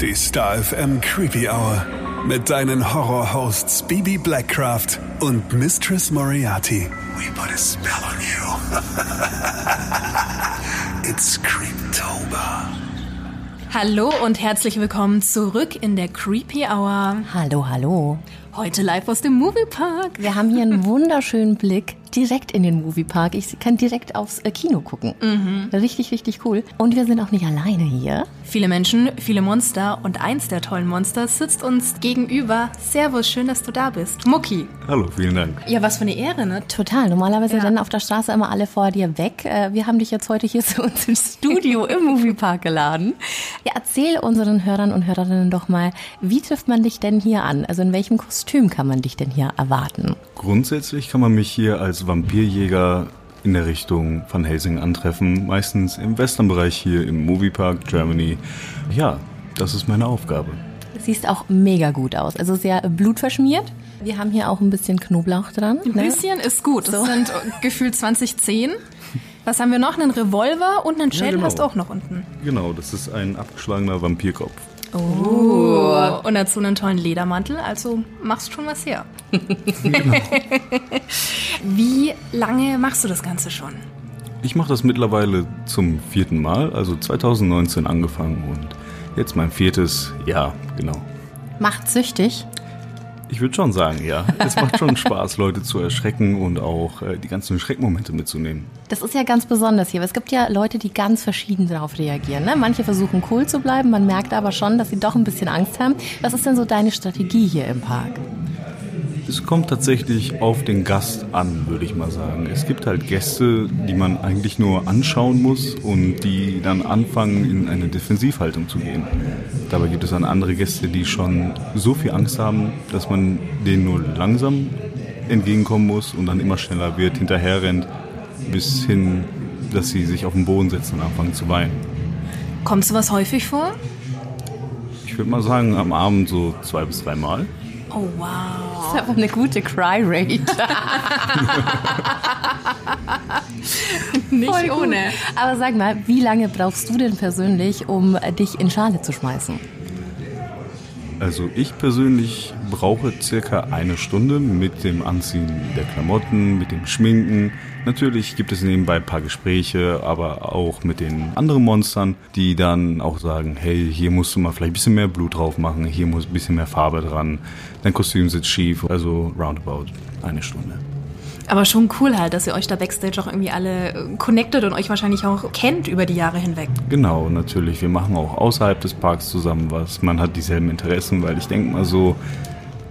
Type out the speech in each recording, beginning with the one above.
Die Star FM Creepy Hour. Mit deinen Horror-Hosts Bibi Blackcraft und Mistress Moriarty. We put a spell on you. It's Creeptober. Hallo und herzlich willkommen zurück in der Creepy Hour. Hallo, hallo. Heute live aus dem Moviepark. Wir haben hier einen wunderschönen Blick direkt in den Moviepark. Ich kann direkt aufs äh, Kino gucken. Richtig, richtig cool. Und wir sind auch nicht alleine hier. Viele Menschen, viele Monster und eins der tollen Monster sitzt uns gegenüber. Servus, schön, dass du da bist. Mucki. Hallo, vielen Dank. Ja, was für eine Ehre, ne? Total. Normalerweise Ja. rennen auf der Straße immer alle vor dir weg. Äh, Wir haben dich jetzt heute hier zu uns ins Studio im Moviepark geladen. Ja, erzähl unseren Hörern und Hörerinnen doch mal, wie trifft man dich denn hier an? Also in welchem Kostüm kann man dich denn hier erwarten? Grundsätzlich kann man mich hier als Vampirjäger in der Richtung Van Helsing antreffen, meistens im Westernbereich hier im Moviepark Germany. Ja, das ist meine Aufgabe. Siehst auch mega gut aus. Also sehr blutverschmiert. Wir haben hier auch ein bisschen Knoblauch dran. Ein ne? bisschen ist gut. Das So. sind gefühlt 2010. Was haben wir noch? Einen Revolver und einen Schädel genau. hast du auch noch unten. Genau, das ist ein abgeschlagener Vampirkopf. Oh. Und dazu einen tollen Ledermantel, also machst schon was her. Wie lange machst du das Ganze schon? Ich mache das mittlerweile zum vierten Mal, also 2019 angefangen und jetzt mein viertes Jahr, genau. Macht süchtig. Ich würde schon sagen, ja. Es macht schon Spaß, Leute zu erschrecken und auch äh, die ganzen Schreckmomente mitzunehmen. Das ist ja ganz besonders hier. Es gibt ja Leute, die ganz verschieden darauf reagieren. Ne? Manche versuchen cool zu bleiben, man merkt aber schon, dass sie doch ein bisschen Angst haben. Was ist denn so deine Strategie hier im Park? Es kommt tatsächlich auf den Gast an, würde ich mal sagen. Es gibt halt Gäste, die man eigentlich nur anschauen muss und die dann anfangen, in eine Defensivhaltung zu gehen. Dabei gibt es dann andere Gäste, die schon so viel Angst haben, dass man denen nur langsam entgegenkommen muss und dann immer schneller wird, hinterher rennt, bis hin, dass sie sich auf den Boden setzen und anfangen zu weinen. Kommt sowas häufig vor? Ich würde mal sagen, am Abend so zwei bis drei Mal. Oh wow. Das ist aber eine gute Cry Rate. Nicht Voll gut. ohne. Aber sag mal, wie lange brauchst du denn persönlich, um dich in Schale zu schmeißen? Also ich persönlich brauche circa eine Stunde mit dem Anziehen der Klamotten, mit dem Schminken. Natürlich gibt es nebenbei ein paar Gespräche, aber auch mit den anderen Monstern, die dann auch sagen, hey, hier musst du mal vielleicht ein bisschen mehr Blut drauf machen, hier muss ein bisschen mehr Farbe dran, dein Kostüm sitzt schief, also roundabout eine Stunde. Aber schon cool halt, dass ihr euch da Backstage auch irgendwie alle connected und euch wahrscheinlich auch kennt über die Jahre hinweg. Genau, natürlich. Wir machen auch außerhalb des Parks zusammen was. Man hat dieselben Interessen, weil ich denke mal so,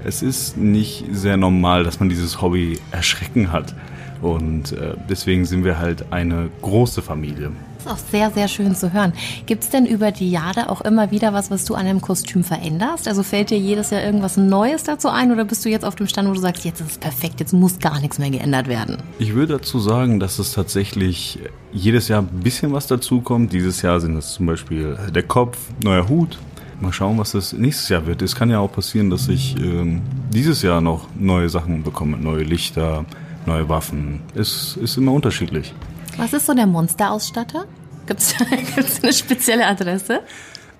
es ist nicht sehr normal, dass man dieses Hobby Erschrecken hat. Und äh, deswegen sind wir halt eine große Familie. Das ist auch sehr, sehr schön zu hören. Gibt es denn über die Jahre auch immer wieder was, was du an einem Kostüm veränderst? Also fällt dir jedes Jahr irgendwas Neues dazu ein oder bist du jetzt auf dem Stand, wo du sagst, jetzt ist es perfekt, jetzt muss gar nichts mehr geändert werden? Ich würde dazu sagen, dass es tatsächlich jedes Jahr ein bisschen was dazukommt. Dieses Jahr sind es zum Beispiel der Kopf, neuer Hut. Mal schauen, was das nächstes Jahr wird. Es kann ja auch passieren, dass ich ähm, dieses Jahr noch neue Sachen bekomme, neue Lichter, neue Waffen. Es ist immer unterschiedlich. Was ist so der Monsterausstatter? Gibt es eine spezielle Adresse?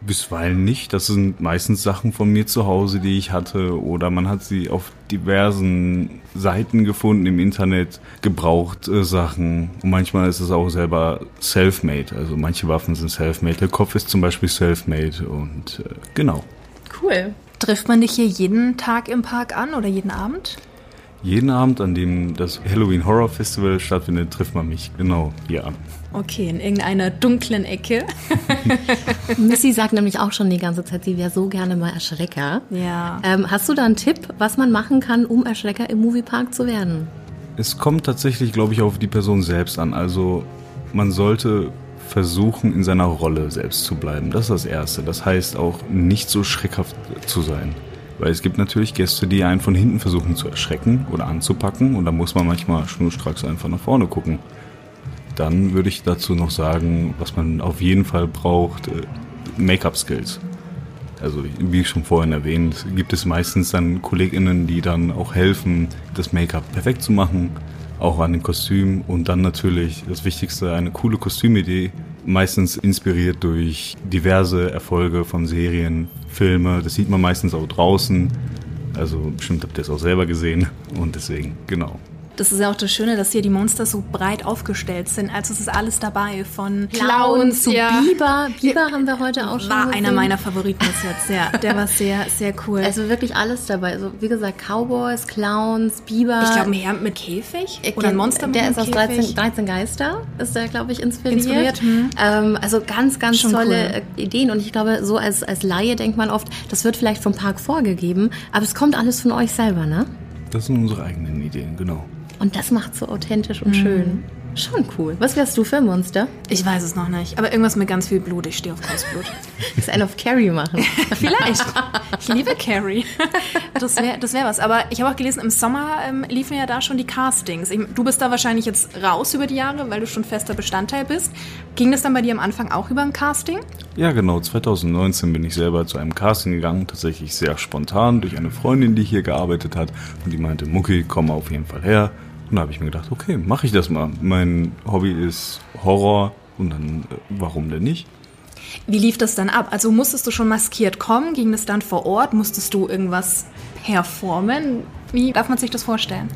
Bisweilen nicht. Das sind meistens Sachen von mir zu Hause, die ich hatte. Oder man hat sie auf diversen Seiten gefunden im Internet, gebraucht äh, Sachen. Und manchmal ist es auch selber self-made. Also manche Waffen sind self-made. Der Kopf ist zum Beispiel self-made. Und äh, genau. Cool. Trifft man dich hier jeden Tag im Park an oder jeden Abend? Jeden Abend, an dem das Halloween Horror Festival stattfindet, trifft man mich genau hier an. Okay, in irgendeiner dunklen Ecke. Missy sagt nämlich auch schon die ganze Zeit, sie wäre so gerne mal Erschrecker. Ja. Ähm, hast du da einen Tipp, was man machen kann, um Erschrecker im Moviepark zu werden? Es kommt tatsächlich, glaube ich, auf die Person selbst an. Also man sollte versuchen, in seiner Rolle selbst zu bleiben. Das ist das Erste. Das heißt auch, nicht so schreckhaft zu sein. Weil es gibt natürlich Gäste, die einen von hinten versuchen zu erschrecken oder anzupacken. Und da muss man manchmal schnurstracks einfach nach vorne gucken. Dann würde ich dazu noch sagen, was man auf jeden Fall braucht, äh, Make-up-Skills. Also wie schon vorhin erwähnt, gibt es meistens dann KollegInnen, die dann auch helfen, das Make-up perfekt zu machen, auch an dem Kostüm und dann natürlich das Wichtigste, eine coole Kostümidee meistens inspiriert durch diverse Erfolge von Serien, Filme. Das sieht man meistens auch draußen. Also bestimmt habt ihr es auch selber gesehen und deswegen, genau. Das ist ja auch das Schöne, dass hier die Monster so breit aufgestellt sind. Also es ist alles dabei, von Clowns zu ja. Biber. Biber haben wir heute auch schon War gesehen. einer meiner Favoriten bis jetzt, ja. Der war sehr, sehr cool. Also wirklich alles dabei. Also wie gesagt, Cowboys, Clowns, Biber. ich glaube, ein Herr mit Käfig oder ein Monster mit Der ist aus Käfig. 13, 13 Geister, ist der, glaube ich, inspiriert. Inspiriert, hm. Ähm, also ganz, ganz Schon tolle cool. äh, Ideen. Und ich glaube, so als, als Laie denkt man oft, das wird vielleicht vom Park vorgegeben, aber es kommt alles von euch selber, ne? Das sind unsere eigenen Ideen, genau. Und das macht so authentisch Mhm. und schön. Schon cool. Was wärst du für ein Monster? Ich weiß es noch nicht. Aber irgendwas mit ganz viel Blut. Ich stehe auf Großblut. Das einen auf Carrie machen. Vielleicht. Ich liebe Carrie. Das wäre das wär was. Aber ich habe auch gelesen, im Sommer ähm, liefen ja da schon die Castings. Ich, du bist da wahrscheinlich jetzt raus über die Jahre, weil du schon fester Bestandteil bist. Ging das dann bei dir am Anfang auch über ein Casting? Ja, genau. 2019 bin ich selber zu einem Casting gegangen, tatsächlich sehr spontan durch eine Freundin, die hier gearbeitet hat. Und die meinte, Mucki, komm auf jeden Fall her. Und da habe ich mir gedacht, okay, mache ich das mal. Mein Hobby ist Horror und dann, äh, warum denn nicht? Wie lief das dann ab? Also musstest du schon maskiert kommen? Ging das dann vor Ort? Musstest du irgendwas performen? Wie darf man sich das vorstellen?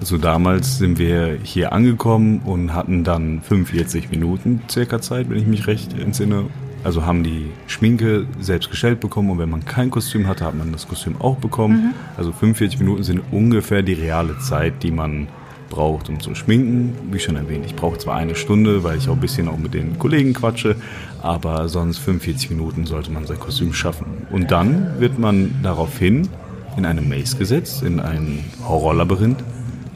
Also damals sind wir hier angekommen und hatten dann 45 Minuten circa Zeit, wenn ich mich recht entsinne. Also haben die Schminke selbst gestellt bekommen und wenn man kein Kostüm hatte, hat man das Kostüm auch bekommen. Also 45 Minuten sind ungefähr die reale Zeit, die man braucht, um zu schminken. Wie schon erwähnt, ich brauche zwar eine Stunde, weil ich auch ein bisschen auch mit den Kollegen quatsche, aber sonst 45 Minuten sollte man sein Kostüm schaffen. Und dann wird man daraufhin in eine Maze gesetzt, in ein Horrorlabyrinth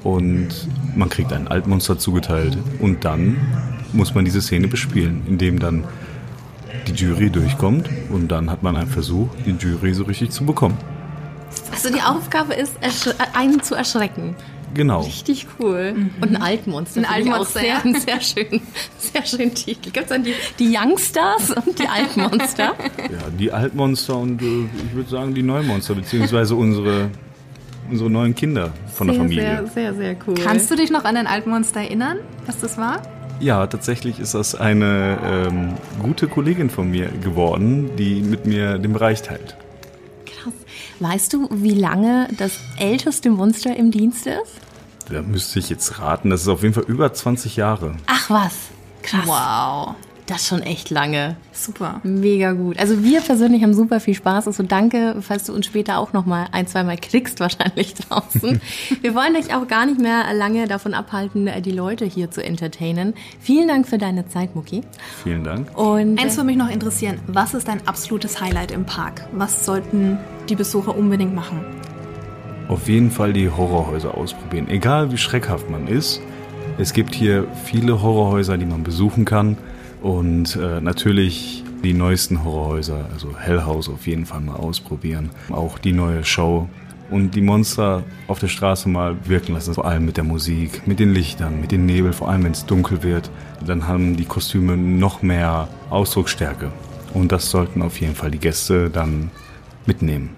und man kriegt ein Altmonster zugeteilt und dann muss man diese Szene bespielen, indem dann die Jury durchkommt und dann hat man einen Versuch, die Jury so richtig zu bekommen. Also die Aufgabe ist, ersch- einen zu erschrecken. Genau. Richtig cool. Und ein Altmonster. Ein Altmonster, Auch sehr, ja. einen sehr schön, sehr schönen Titel. Gibt es dann die, die Youngstars und die Altmonster? Ja, die Altmonster und äh, ich würde sagen die Neumonster, beziehungsweise unsere, unsere neuen Kinder von der sehr, Familie. Sehr, sehr, sehr cool. Kannst du dich noch an ein Altmonster erinnern, was das war? Ja, tatsächlich ist das eine ähm, gute Kollegin von mir geworden, die mit mir den Bereich teilt. Krass. Weißt du, wie lange das älteste Monster im Dienst ist? Da müsste ich jetzt raten, das ist auf jeden Fall über 20 Jahre. Ach was. Krass. Wow. Das ist schon echt lange. Super. Mega gut. Also wir persönlich haben super viel Spaß. Also danke, falls du uns später auch noch mal ein, zweimal kriegst wahrscheinlich draußen. wir wollen dich auch gar nicht mehr lange davon abhalten, die Leute hier zu entertainen. Vielen Dank für deine Zeit, Muki. Vielen Dank. Und Eins würde mich noch interessieren. Was ist dein absolutes Highlight im Park? Was sollten die Besucher unbedingt machen? Auf jeden Fall die Horrorhäuser ausprobieren. Egal wie schreckhaft man ist. Es gibt hier viele Horrorhäuser, die man besuchen kann. Und äh, natürlich die neuesten Horrorhäuser, also Hell House auf jeden Fall mal ausprobieren. Auch die neue Show. Und die Monster auf der Straße mal wirken lassen. Vor allem mit der Musik, mit den Lichtern, mit dem Nebel, vor allem wenn es dunkel wird. Dann haben die Kostüme noch mehr Ausdrucksstärke. Und das sollten auf jeden Fall die Gäste dann mitnehmen.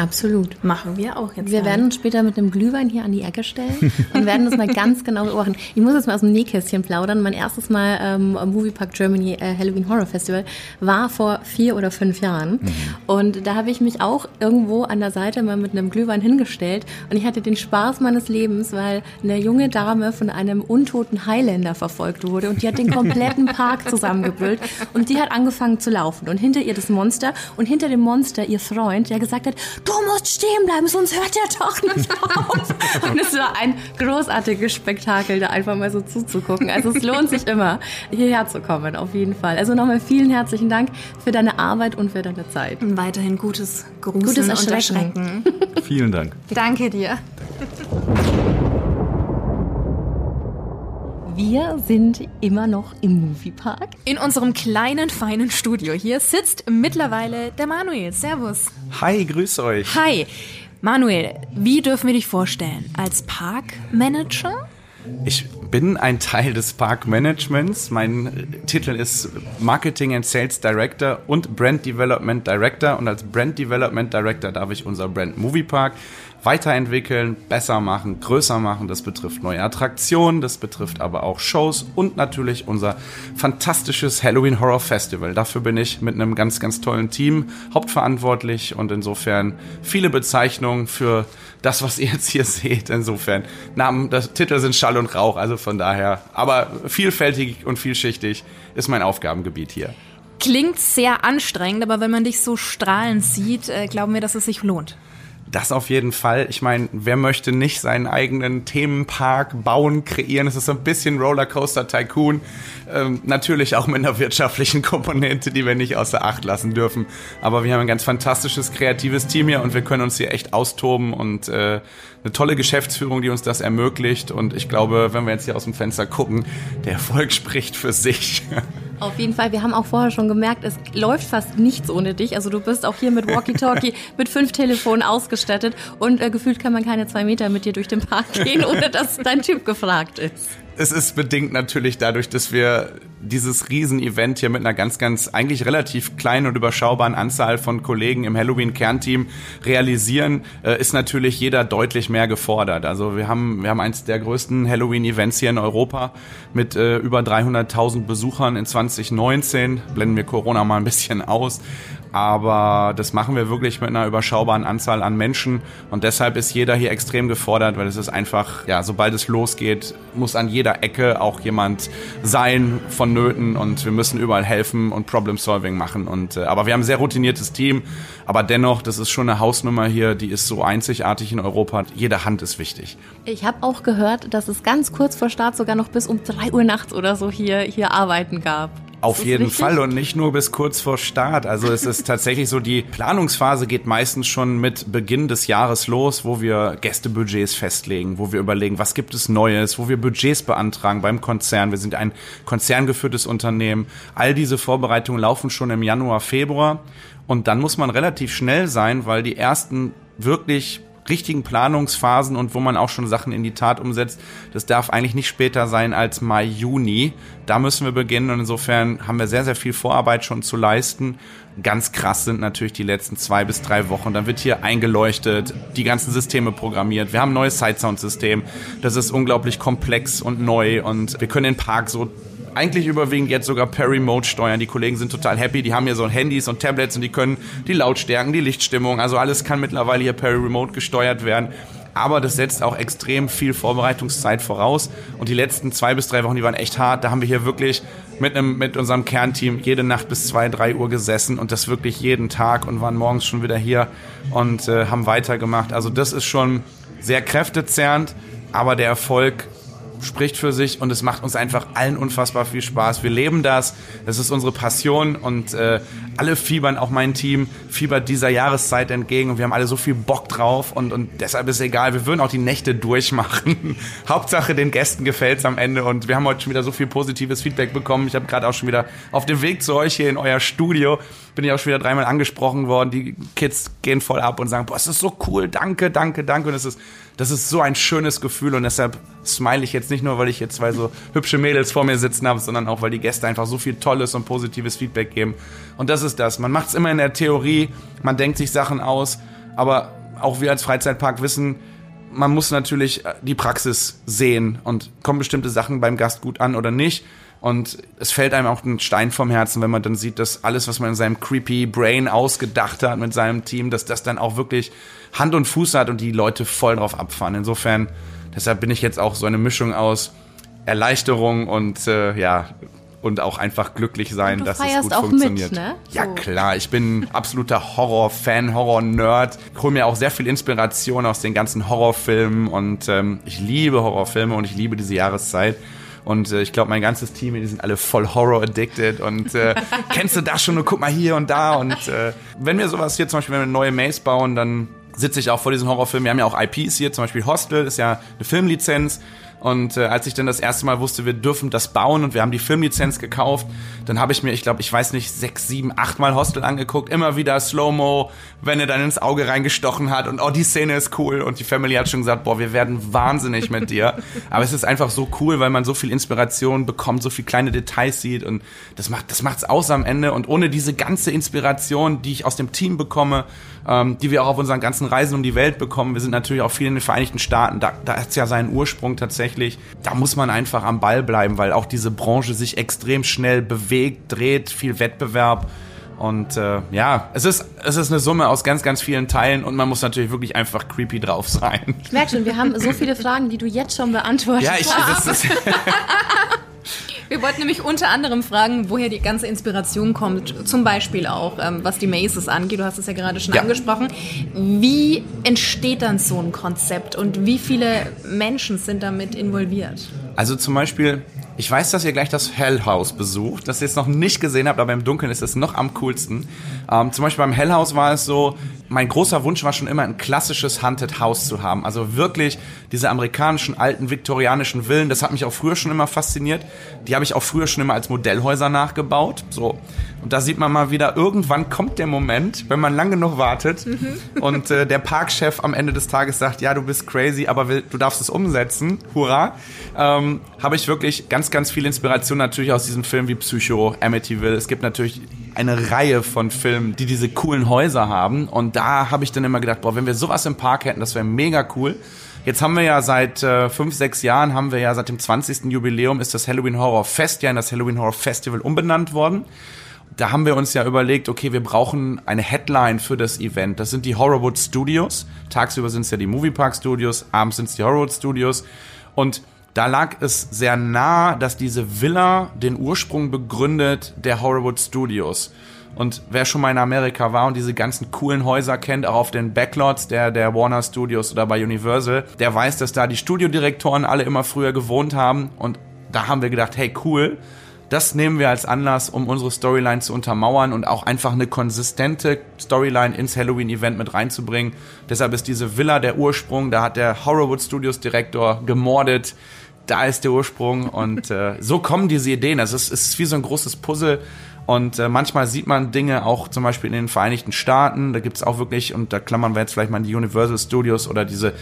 Absolut. Machen wir auch jetzt. Wir dann. werden uns später mit einem Glühwein hier an die Ecke stellen und werden das mal ganz genau beobachten. Ich muss jetzt mal aus dem Nähkästchen plaudern. Mein erstes Mal ähm, am Movie Park Germany äh, Halloween Horror Festival war vor vier oder fünf Jahren. Und da habe ich mich auch irgendwo an der Seite mal mit einem Glühwein hingestellt und ich hatte den Spaß meines Lebens, weil eine junge Dame von einem untoten Highlander verfolgt wurde und die hat den kompletten Park zusammengebrüllt und die hat angefangen zu laufen und hinter ihr das Monster und hinter dem Monster ihr Freund, der gesagt hat, du musst stehen bleiben, sonst hört der doch nicht auf. Und es war ein großartiges Spektakel, da einfach mal so zuzugucken. Also es lohnt sich immer, hierher zu kommen, auf jeden Fall. Also nochmal vielen herzlichen Dank für deine Arbeit und für deine Zeit. Weiterhin gutes Gruseln Gutes und Erschrecken. Erschrecken. Vielen Dank. Danke dir. Wir sind immer noch im Moviepark. In unserem kleinen, feinen Studio hier sitzt mittlerweile der Manuel. Servus. Hi, grüß euch. Hi. Manuel, wie dürfen wir dich vorstellen? Als Parkmanager? Ich bin ein Teil des Parkmanagements. Mein Titel ist Marketing and Sales Director und Brand Development Director. Und als Brand Development Director darf ich unser Brand Movie Park weiterentwickeln, besser machen, größer machen. Das betrifft neue Attraktionen, das betrifft aber auch Shows und natürlich unser fantastisches Halloween Horror Festival. Dafür bin ich mit einem ganz, ganz tollen Team hauptverantwortlich und insofern viele Bezeichnungen für das, was ihr jetzt hier seht. Insofern Namen, das Titel sind Schall und Rauch, also von daher. Aber vielfältig und vielschichtig ist mein Aufgabengebiet hier. Klingt sehr anstrengend, aber wenn man dich so strahlend sieht, äh, glauben wir, dass es sich lohnt. Das auf jeden Fall. Ich meine, wer möchte nicht seinen eigenen Themenpark bauen, kreieren? Es ist so ein bisschen Rollercoaster Tycoon. Ähm, natürlich auch mit einer wirtschaftlichen Komponente, die wir nicht außer Acht lassen dürfen. Aber wir haben ein ganz fantastisches, kreatives Team hier und wir können uns hier echt austoben und äh, eine tolle Geschäftsführung, die uns das ermöglicht. Und ich glaube, wenn wir jetzt hier aus dem Fenster gucken, der Erfolg spricht für sich. Auf jeden Fall, wir haben auch vorher schon gemerkt, es läuft fast nichts ohne dich. Also du bist auch hier mit Walkie-Talkie, mit fünf Telefonen ausgestattet und äh, gefühlt kann man keine zwei Meter mit dir durch den Park gehen, ohne dass dein Typ gefragt ist es ist bedingt natürlich dadurch, dass wir dieses Riesenevent hier mit einer ganz, ganz eigentlich relativ kleinen und überschaubaren Anzahl von Kollegen im Halloween-Kernteam realisieren, äh, ist natürlich jeder deutlich mehr gefordert. Also wir haben, wir haben eins der größten Halloween-Events hier in Europa mit äh, über 300.000 Besuchern in 2019. Blenden wir Corona mal ein bisschen aus. Aber das machen wir wirklich mit einer überschaubaren Anzahl an Menschen. Und deshalb ist jeder hier extrem gefordert, weil es ist einfach, ja, sobald es losgeht, muss an jeder Ecke auch jemand sein vonnöten und wir müssen überall helfen und Problem-Solving machen. Und, äh, aber wir haben ein sehr routiniertes Team. Aber dennoch, das ist schon eine Hausnummer hier, die ist so einzigartig in Europa. Jede Hand ist wichtig. Ich habe auch gehört, dass es ganz kurz vor Start sogar noch bis um drei Uhr nachts oder so hier, hier Arbeiten gab. Auf jeden richtig? Fall und nicht nur bis kurz vor Start. Also es ist tatsächlich so, die Planungsphase geht meistens schon mit Beginn des Jahres los, wo wir Gästebudgets festlegen, wo wir überlegen, was gibt es Neues, wo wir Budgets beantragen beim Konzern. Wir sind ein konzerngeführtes Unternehmen. All diese Vorbereitungen laufen schon im Januar, Februar und dann muss man relativ schnell sein, weil die ersten wirklich richtigen Planungsphasen und wo man auch schon Sachen in die Tat umsetzt. Das darf eigentlich nicht später sein als Mai, Juni. Da müssen wir beginnen und insofern haben wir sehr, sehr viel Vorarbeit schon zu leisten. Ganz krass sind natürlich die letzten zwei bis drei Wochen. Dann wird hier eingeleuchtet, die ganzen Systeme programmiert. Wir haben ein neues Sight-Sound-System. Das ist unglaublich komplex und neu und wir können den Park so eigentlich überwiegend jetzt sogar per Remote steuern. Die Kollegen sind total happy. Die haben hier so Handys und Tablets und die können die Lautstärken, die Lichtstimmung, also alles kann mittlerweile hier per Remote gesteuert werden. Aber das setzt auch extrem viel Vorbereitungszeit voraus. Und die letzten zwei bis drei Wochen, die waren echt hart. Da haben wir hier wirklich mit, einem, mit unserem Kernteam jede Nacht bis zwei, drei Uhr gesessen und das wirklich jeden Tag und waren morgens schon wieder hier und äh, haben weitergemacht. Also das ist schon sehr kräftezerrend, aber der Erfolg spricht für sich und es macht uns einfach allen unfassbar viel Spaß. Wir leben das, das ist unsere Passion und äh, alle fiebern, auch mein Team, fiebert dieser Jahreszeit entgegen und wir haben alle so viel Bock drauf und, und deshalb ist egal, wir würden auch die Nächte durchmachen. Hauptsache den Gästen gefällt's am Ende und wir haben heute schon wieder so viel positives Feedback bekommen. Ich habe gerade auch schon wieder auf dem Weg zu euch hier in euer Studio bin ich auch schon wieder dreimal angesprochen worden. Die Kids gehen voll ab und sagen, boah, es ist so cool, danke, danke, danke und es ist das ist so ein schönes Gefühl und deshalb smile ich jetzt nicht nur, weil ich jetzt zwei so hübsche Mädels vor mir sitzen habe, sondern auch, weil die Gäste einfach so viel tolles und positives Feedback geben. Und das ist das. Man macht es immer in der Theorie, man denkt sich Sachen aus, aber auch wir als Freizeitpark wissen, man muss natürlich die Praxis sehen und kommen bestimmte Sachen beim Gast gut an oder nicht. Und es fällt einem auch ein Stein vom Herzen, wenn man dann sieht, dass alles, was man in seinem creepy Brain ausgedacht hat mit seinem Team, dass das dann auch wirklich Hand und Fuß hat und die Leute voll drauf abfahren. Insofern, deshalb bin ich jetzt auch so eine Mischung aus Erleichterung und äh, ja, und auch einfach glücklich sein, dass es gut funktioniert. Mit, ne? so. Ja klar, ich bin absoluter Horror-Fan, Horror-Nerd. Ich hole mir auch sehr viel Inspiration aus den ganzen Horrorfilmen und ähm, ich liebe Horrorfilme und ich liebe diese Jahreszeit. Und äh, ich glaube, mein ganzes Team, die sind alle voll Horror-addicted. Und äh, kennst du das schon? Und guck mal hier und da. Und äh, wenn wir sowas hier zum Beispiel, wenn wir eine neue Maze bauen, dann sitze ich auch vor diesen Horrorfilmen. Wir haben ja auch IPs hier, zum Beispiel Hostel ist ja eine Filmlizenz. Und äh, als ich dann das erste Mal wusste, wir dürfen das bauen und wir haben die Filmlizenz gekauft, dann habe ich mir, ich glaube, ich weiß nicht, sechs, sieben, acht Mal Hostel angeguckt, immer wieder Slow-Mo, wenn er dann ins Auge reingestochen hat und oh, die Szene ist cool und die Family hat schon gesagt, boah, wir werden wahnsinnig mit dir. Aber es ist einfach so cool, weil man so viel Inspiration bekommt, so viel kleine Details sieht und das macht das macht's aus am Ende und ohne diese ganze Inspiration, die ich aus dem Team bekomme, ähm, die wir auch auf unseren ganzen Reisen um die Welt bekommen, wir sind natürlich auch viel in den Vereinigten Staaten, da, da hat's ja seinen Ursprung tatsächlich, da muss man einfach am Ball bleiben, weil auch diese Branche sich extrem schnell bewegt, dreht, viel Wettbewerb und äh, ja, es ist, es ist eine Summe aus ganz, ganz vielen Teilen und man muss natürlich wirklich einfach creepy drauf sein. Ich merke schon, wir haben so viele Fragen, die du jetzt schon beantwortet Ja, ich, hast. das ist, Wir wollten nämlich unter anderem fragen, woher die ganze Inspiration kommt. Zum Beispiel auch, ähm, was die Maces angeht. Du hast es ja gerade schon Ja. angesprochen. Wie entsteht dann so ein Konzept und wie viele Menschen sind damit involviert? Also zum Beispiel, ich weiß, dass ihr gleich das Hell House besucht, das ihr jetzt noch nicht gesehen habt, aber im Dunkeln ist es noch am coolsten. Ähm, zum Beispiel beim Hell House war es so, mein großer Wunsch war schon immer ein klassisches Haunted House zu haben. Also wirklich diese amerikanischen alten viktorianischen Villen, das hat mich auch früher schon immer fasziniert. Die habe ich auch früher schon immer als Modellhäuser nachgebaut. So. Und da sieht man mal wieder, irgendwann kommt der Moment, wenn man lang genug wartet und äh, der Parkchef am Ende des Tages sagt, ja, du bist crazy, aber will, du darfst es umsetzen. Hurra. Ähm, habe ich wirklich ganz, ganz viel Inspiration natürlich aus diesen Filmen wie Psycho, Amityville. Es gibt natürlich eine Reihe von Filmen, die diese coolen Häuser haben. Und da habe ich dann immer gedacht, boah, wenn wir sowas im Park hätten, das wäre mega cool. Jetzt haben wir ja seit äh, fünf, sechs Jahren, haben wir ja seit dem 20. Jubiläum, ist das Halloween Horror Fest ja in das Halloween Horror Festival umbenannt worden. Da haben wir uns ja überlegt, okay, wir brauchen eine Headline für das Event. Das sind die Horrorwood Studios. Tagsüber sind es ja die Moviepark Studios, abends sind es die Horrorwood Studios. Und da lag es sehr nah, dass diese Villa den Ursprung begründet der Horrorwood Studios. Und wer schon mal in Amerika war und diese ganzen coolen Häuser kennt, auch auf den Backlots der, der Warner Studios oder bei Universal, der weiß, dass da die Studiodirektoren alle immer früher gewohnt haben. Und da haben wir gedacht, hey cool, das nehmen wir als Anlass, um unsere Storyline zu untermauern und auch einfach eine konsistente Storyline ins Halloween-Event mit reinzubringen. Deshalb ist diese Villa der Ursprung. Da hat der Horrorwood Studios Direktor gemordet. Da ist der Ursprung und äh, so kommen diese Ideen. Also es ist wie so ein großes Puzzle. Und äh, manchmal sieht man Dinge auch zum Beispiel in den Vereinigten Staaten. Da gibt's auch wirklich, und da klammern wir jetzt vielleicht mal an die Universal Studios oder diese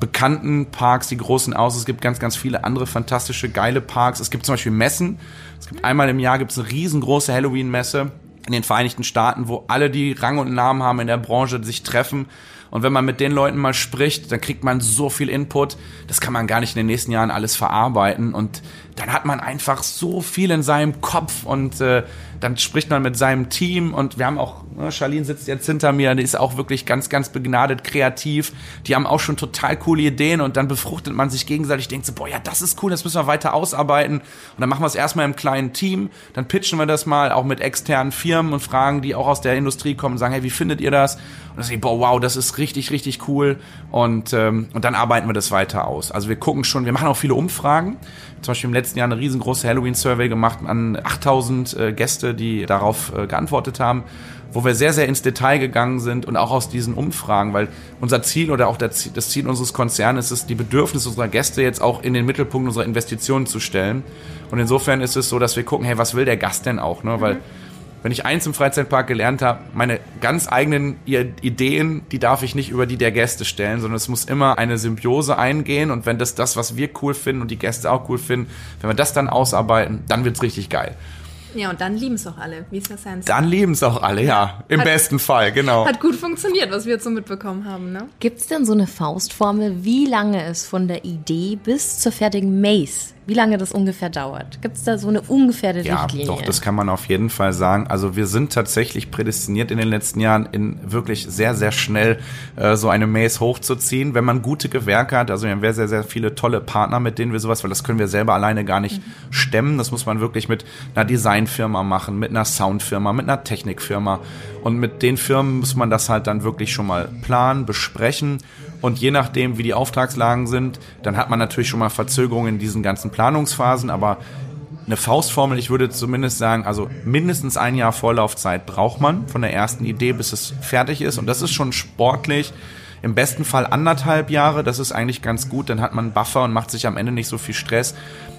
bekannten Parks, die großen aus. Es gibt ganz, ganz viele andere fantastische, geile Parks. Es gibt zum Beispiel Messen. Es gibt einmal im Jahr gibt's eine riesengroße Halloween-Messe in den Vereinigten Staaten, wo alle, die Rang und Namen haben in der Branche, sich treffen. Und wenn man mit den Leuten mal spricht, dann kriegt man so viel Input. Das kann man gar nicht in den nächsten Jahren alles verarbeiten. Und dann hat man einfach so viel in seinem Kopf und äh, dann spricht man mit seinem Team und wir haben auch, ne, Charlene sitzt jetzt hinter mir, die ist auch wirklich ganz, ganz begnadet kreativ. Die haben auch schon total coole Ideen und dann befruchtet man sich gegenseitig, denkt so, boah, ja, das ist cool, das müssen wir weiter ausarbeiten. Und dann machen wir es erstmal im kleinen Team, dann pitchen wir das mal auch mit externen Firmen und fragen, die auch aus der Industrie kommen und sagen, hey, wie findet ihr das? Und dann sagen, boah, wow, das ist richtig, richtig cool. Und, ähm, und dann arbeiten wir das weiter aus. Also wir gucken schon, wir machen auch viele Umfragen. Zum Beispiel im letzten Jahr eine riesengroße Halloween-Survey gemacht an 8000 äh, Gäste, die darauf äh, geantwortet haben, wo wir sehr, sehr ins Detail gegangen sind und auch aus diesen Umfragen, weil unser Ziel oder auch das Ziel unseres Konzerns ist die Bedürfnisse unserer Gäste jetzt auch in den Mittelpunkt unserer Investitionen zu stellen. Und insofern ist es so, dass wir gucken, hey, was will der Gast denn auch? Ne? Weil wenn ich eins im Freizeitpark gelernt habe, meine ganz eigenen Ideen, die darf ich nicht über die der Gäste stellen, sondern es muss immer eine Symbiose eingehen und wenn das das, was wir cool finden und die Gäste auch cool finden, wenn wir das dann ausarbeiten, dann wird's richtig geil. Ja, und dann lieben es auch alle, wie es ja sein soll. Dann lieben's auch alle, ja. Im Hat- besten Fall, genau. Hat gut funktioniert, was wir jetzt so mitbekommen haben, ne? Gibt's denn so eine Faustformel, wie lange es von der Idee bis zur fertigen Maze, wie lange das ungefähr dauert? Gibt's da so eine ungefähre Ja, Richtlinie? doch, das kann man auf jeden Fall sagen. Also wir sind tatsächlich prädestiniert in den letzten Jahren, in wirklich sehr, sehr schnell äh, so eine Maze hochzuziehen, wenn man gute Gewerke hat. Also wir haben sehr, sehr, sehr viele tolle Partner, mit denen wir sowas, weil das können wir selber alleine gar nicht stemmen. Das muss man wirklich mit einer Designfirma machen, mit einer Soundfirma, mit einer Technikfirma. Und mit den Firmen muss man das halt dann wirklich schon mal planen, besprechen. Und je nachdem, wie die Auftragslagen sind, dann hat man natürlich schon mal Verzögerungen in diesen ganzen Planungsphasen, aber eine Faustformel, ich würde zumindest sagen, also mindestens ein Jahr Vorlaufzeit braucht man von der ersten Idee, bis es fertig ist. Und das ist schon sportlich. Im besten Fall anderthalb Jahre, das ist eigentlich ganz gut, dann hat man einen Buffer und macht sich am Ende nicht so viel Stress.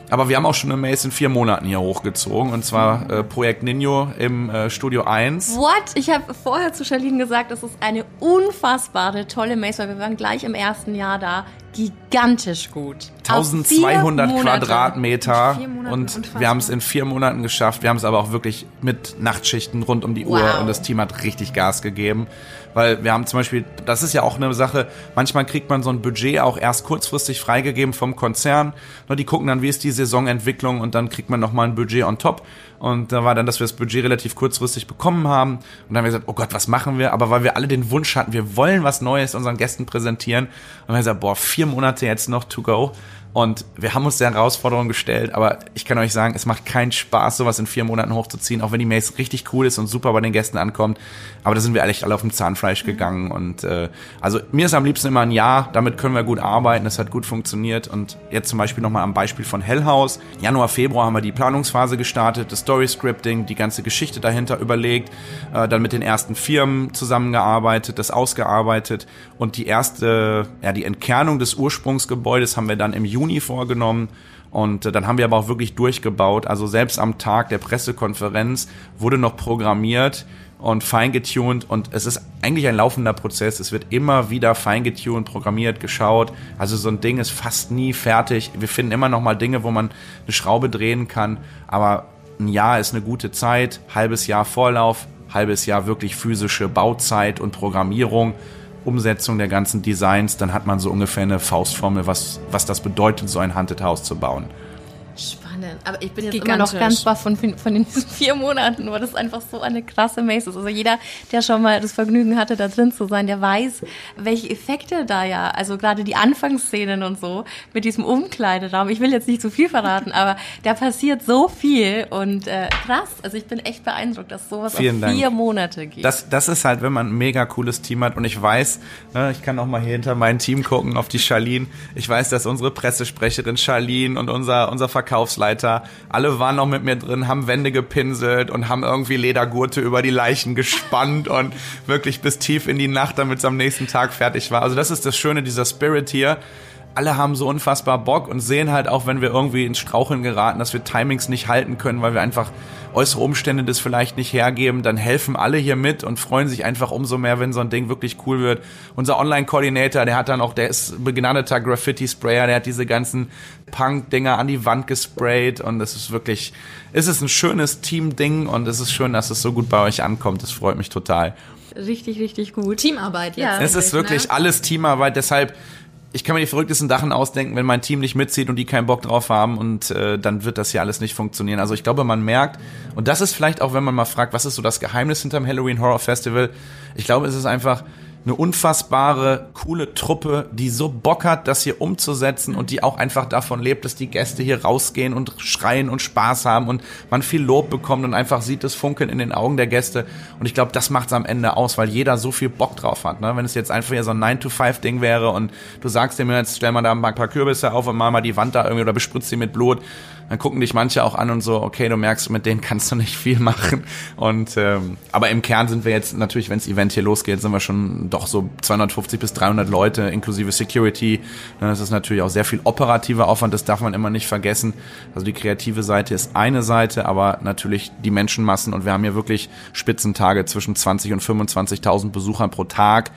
Aber wir haben auch schon eine Maze in vier Monaten hier hochgezogen und zwar äh, Projekt Nino im äh, Studio 1. What? Ich habe vorher zu Charlene gesagt, das ist eine unfassbare, tolle Maze, weil wir waren gleich im ersten Jahr da. Gigantisch gut. 1200 Quadratmeter und unfassbar. wir haben es in vier Monaten geschafft. Wir haben es aber auch wirklich mit Nachtschichten rund um die Uhr Wow. und das Team hat richtig Gas gegeben. Weil wir haben zum Beispiel, das ist ja auch eine Sache, manchmal kriegt man so ein Budget auch erst kurzfristig freigegeben vom Konzern. Nur Die gucken dann, wie ist die Saisonentwicklung und dann kriegt man nochmal ein Budget on top. Und da war dann, dass wir das Budget relativ kurzfristig bekommen haben. Und dann haben wir gesagt, oh Gott, was machen wir? Aber weil wir alle den Wunsch hatten, wir wollen was Neues unseren Gästen präsentieren. Und dann haben wir gesagt, boah, vier Monate jetzt noch to go. Und wir haben uns der Herausforderung gestellt, aber ich kann euch sagen, es macht keinen Spaß, sowas in vier Monaten hochzuziehen, auch wenn die Maze richtig cool ist und super bei den Gästen ankommt. Aber da sind wir echt alle auf dem Zahnfleisch gegangen. Und äh, also mir ist am liebsten immer ein Jahr, damit können wir gut arbeiten, das hat gut funktioniert. Und jetzt zum Beispiel nochmal am Beispiel von Hellhouse. Januar, Februar haben wir die Planungsphase gestartet, das Story-Scripting, die ganze Geschichte dahinter überlegt, äh, dann mit den ersten Firmen zusammengearbeitet, das ausgearbeitet und die erste, ja, die Entkernung des Ursprungsgebäudes haben wir dann im Juni vorgenommen. Und äh, dann haben wir aber auch wirklich durchgebaut. Also selbst am Tag der Pressekonferenz wurde noch programmiert und feingetuned und es ist eigentlich ein laufender Prozess. Es wird immer wieder feingetuned, programmiert, geschaut. Also so ein Ding ist fast nie fertig. Wir finden immer noch mal Dinge, wo man eine Schraube drehen kann. Aber ein Jahr ist eine gute Zeit. Halbes Jahr Vorlauf, halbes Jahr wirklich physische Bauzeit und Programmierung. Umsetzung der ganzen Designs, dann hat man so ungefähr eine Faustformel, was, was das bedeutet, so ein Haunted House zu bauen. Spannend. Aber ich bin jetzt immer noch ganz baff von, von den vier Monaten, weil das einfach so eine krasse Maze ist. Also jeder, der schon mal das Vergnügen hatte, da drin zu sein, der weiß, welche Effekte da ja, also gerade die Anfangsszenen und so mit diesem Umkleideraum. Ich will jetzt nicht zu viel verraten, aber da passiert so viel und äh, krass. Also ich bin echt beeindruckt, dass sowas Vielen auf vier Dank. Monate geht. Das, das ist halt, wenn man ein mega cooles Team hat und ich weiß, ne, ich kann auch mal hier hinter mein Team gucken, auf die Charlene. Ich weiß, dass unsere Pressesprecherin Charlene und unser, unser Verkaufsleiter, alle waren noch mit mir drin, haben Wände gepinselt und haben irgendwie Ledergurte über die Leichen gespannt und wirklich bis tief in die Nacht, damit es am nächsten Tag fertig war. Also das ist das Schöne, dieser Spirit hier. Alle haben so unfassbar Bock und sehen halt auch, wenn wir irgendwie ins Straucheln geraten, dass wir Timings nicht halten können, weil wir einfach äußere Umstände das vielleicht nicht hergeben, dann helfen alle hier mit und freuen sich einfach umso mehr, wenn so ein Ding wirklich cool wird. Unser Online-Koordinator, der hat dann auch, der ist begnadeter Graffiti-Sprayer, der hat diese ganzen Punk-Dinger an die Wand gesprayt und es ist wirklich, es ist ein schönes Team-Ding und es ist schön, dass es so gut bei euch ankommt. Das freut mich total. richtig, richtig gut. Teamarbeit Ja. Es ist wirklich ne? alles Teamarbeit, deshalb ich kann mir die verrücktesten Sachen ausdenken, wenn mein Team nicht mitzieht und die keinen Bock drauf haben und äh, dann wird das hier alles nicht funktionieren. Also ich glaube, man merkt, und das ist vielleicht auch, wenn man mal fragt, was ist so das Geheimnis hinterm Halloween Horror Festival? Ich glaube, es ist einfach eine unfassbare, coole Truppe, die so Bock hat, das hier umzusetzen und die auch einfach davon lebt, dass die Gäste hier rausgehen und schreien und Spaß haben und man viel Lob bekommt und einfach sieht das Funkeln in den Augen der Gäste. Und ich glaube, das macht's am Ende aus, weil jeder so viel Bock drauf hat. Ne? Wenn es jetzt einfach hier so ein 9-to-5-Ding wäre und du sagst dem jetzt, stell mal da ein paar Kürbisse auf und mal mal die Wand da irgendwie oder bespritzt sie mit Blut, dann gucken dich manche auch an und so, okay, du merkst, mit denen kannst du nicht viel machen. Und ähm, aber im Kern sind wir jetzt natürlich, wenn das Event hier losgeht, sind wir schon doch so 250 bis 300 Leute inklusive Security. Das ist natürlich auch sehr viel operativer Aufwand, das darf man immer nicht vergessen. Also die kreative Seite ist eine Seite, aber natürlich die Menschenmassen und wir haben hier wirklich Spitzentage zwischen 20 und 25.000 Besuchern pro Tag.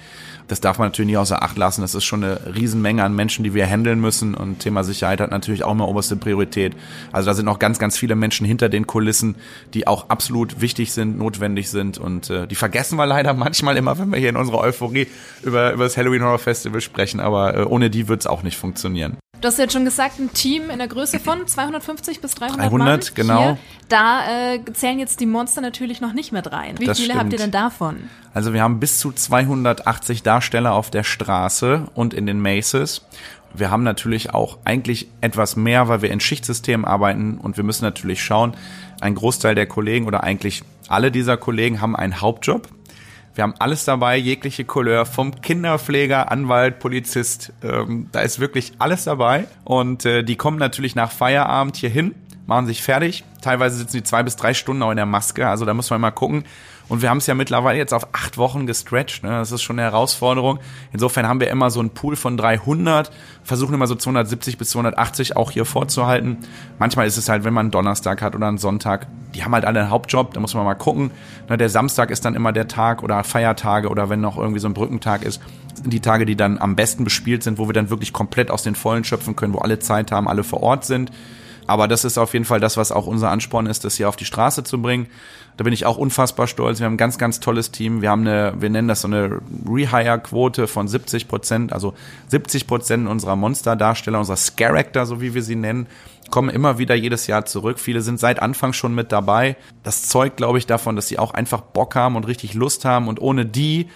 Das darf man natürlich nicht außer Acht lassen. Das ist schon eine Riesenmenge an Menschen, die wir handeln müssen. Und Thema Sicherheit hat natürlich auch immer oberste Priorität. Also da sind noch ganz, ganz viele Menschen hinter den Kulissen, die auch absolut wichtig sind, notwendig sind. Und äh, die vergessen wir leider manchmal immer, wenn wir hier in unserer Euphorie über, über das Halloween Horror Festival sprechen. Aber äh, ohne die wird es auch nicht funktionieren. Du hast jetzt schon gesagt, ein Team in der Größe von 250 bis 300 300, Mann. genau. Hier. Da äh, zählen jetzt die Monster natürlich noch nicht mit rein. Wie Das viele habt ihr stimmt. denn davon? Also wir haben bis zu 280 Darsteller auf der Straße und in den Maces. Wir haben natürlich auch eigentlich etwas mehr, weil wir in Schichtsystemen arbeiten und wir müssen natürlich schauen, ein Großteil der Kollegen oder eigentlich alle dieser Kollegen haben einen Hauptjob. Wir haben alles dabei, jegliche Couleur, vom Kinderpfleger, Anwalt, Polizist. Ähm, da ist wirklich alles dabei. Und äh, die kommen natürlich nach Feierabend hier hin, machen sich fertig. Teilweise sitzen die zwei bis drei Stunden auch in der Maske. Also da muss man mal gucken. Und wir haben es ja mittlerweile jetzt auf acht Wochen gestretched. Ne? Das ist schon eine Herausforderung. Insofern haben wir immer so einen Pool von 300, versuchen immer so 270 bis 280 auch hier vorzuhalten. Manchmal ist es halt, wenn man einen Donnerstag hat oder einen Sonntag, die haben halt alle einen Hauptjob, da muss man mal gucken. Ne? Der Samstag ist dann immer der Tag oder Feiertage oder wenn noch irgendwie so ein Brückentag ist, sind die Tage, die dann am besten bespielt sind, wo wir dann wirklich komplett aus den Vollen schöpfen können, wo alle Zeit haben, alle vor Ort sind. Aber das ist auf jeden Fall das, was auch unser Ansporn ist, das hier auf die Straße zu bringen. Da bin ich auch unfassbar stolz. Wir haben ein ganz, ganz tolles Team. Wir haben eine, wir nennen das so eine Rehire-Quote von 70 Prozent. Also 70 Prozent unserer Monster-Darsteller, unserer Character, so wie wir sie nennen, kommen immer wieder jedes Jahr zurück. Viele sind seit Anfang schon mit dabei. Das zeugt, glaube ich, davon, dass sie auch einfach Bock haben und richtig Lust haben. Und ohne die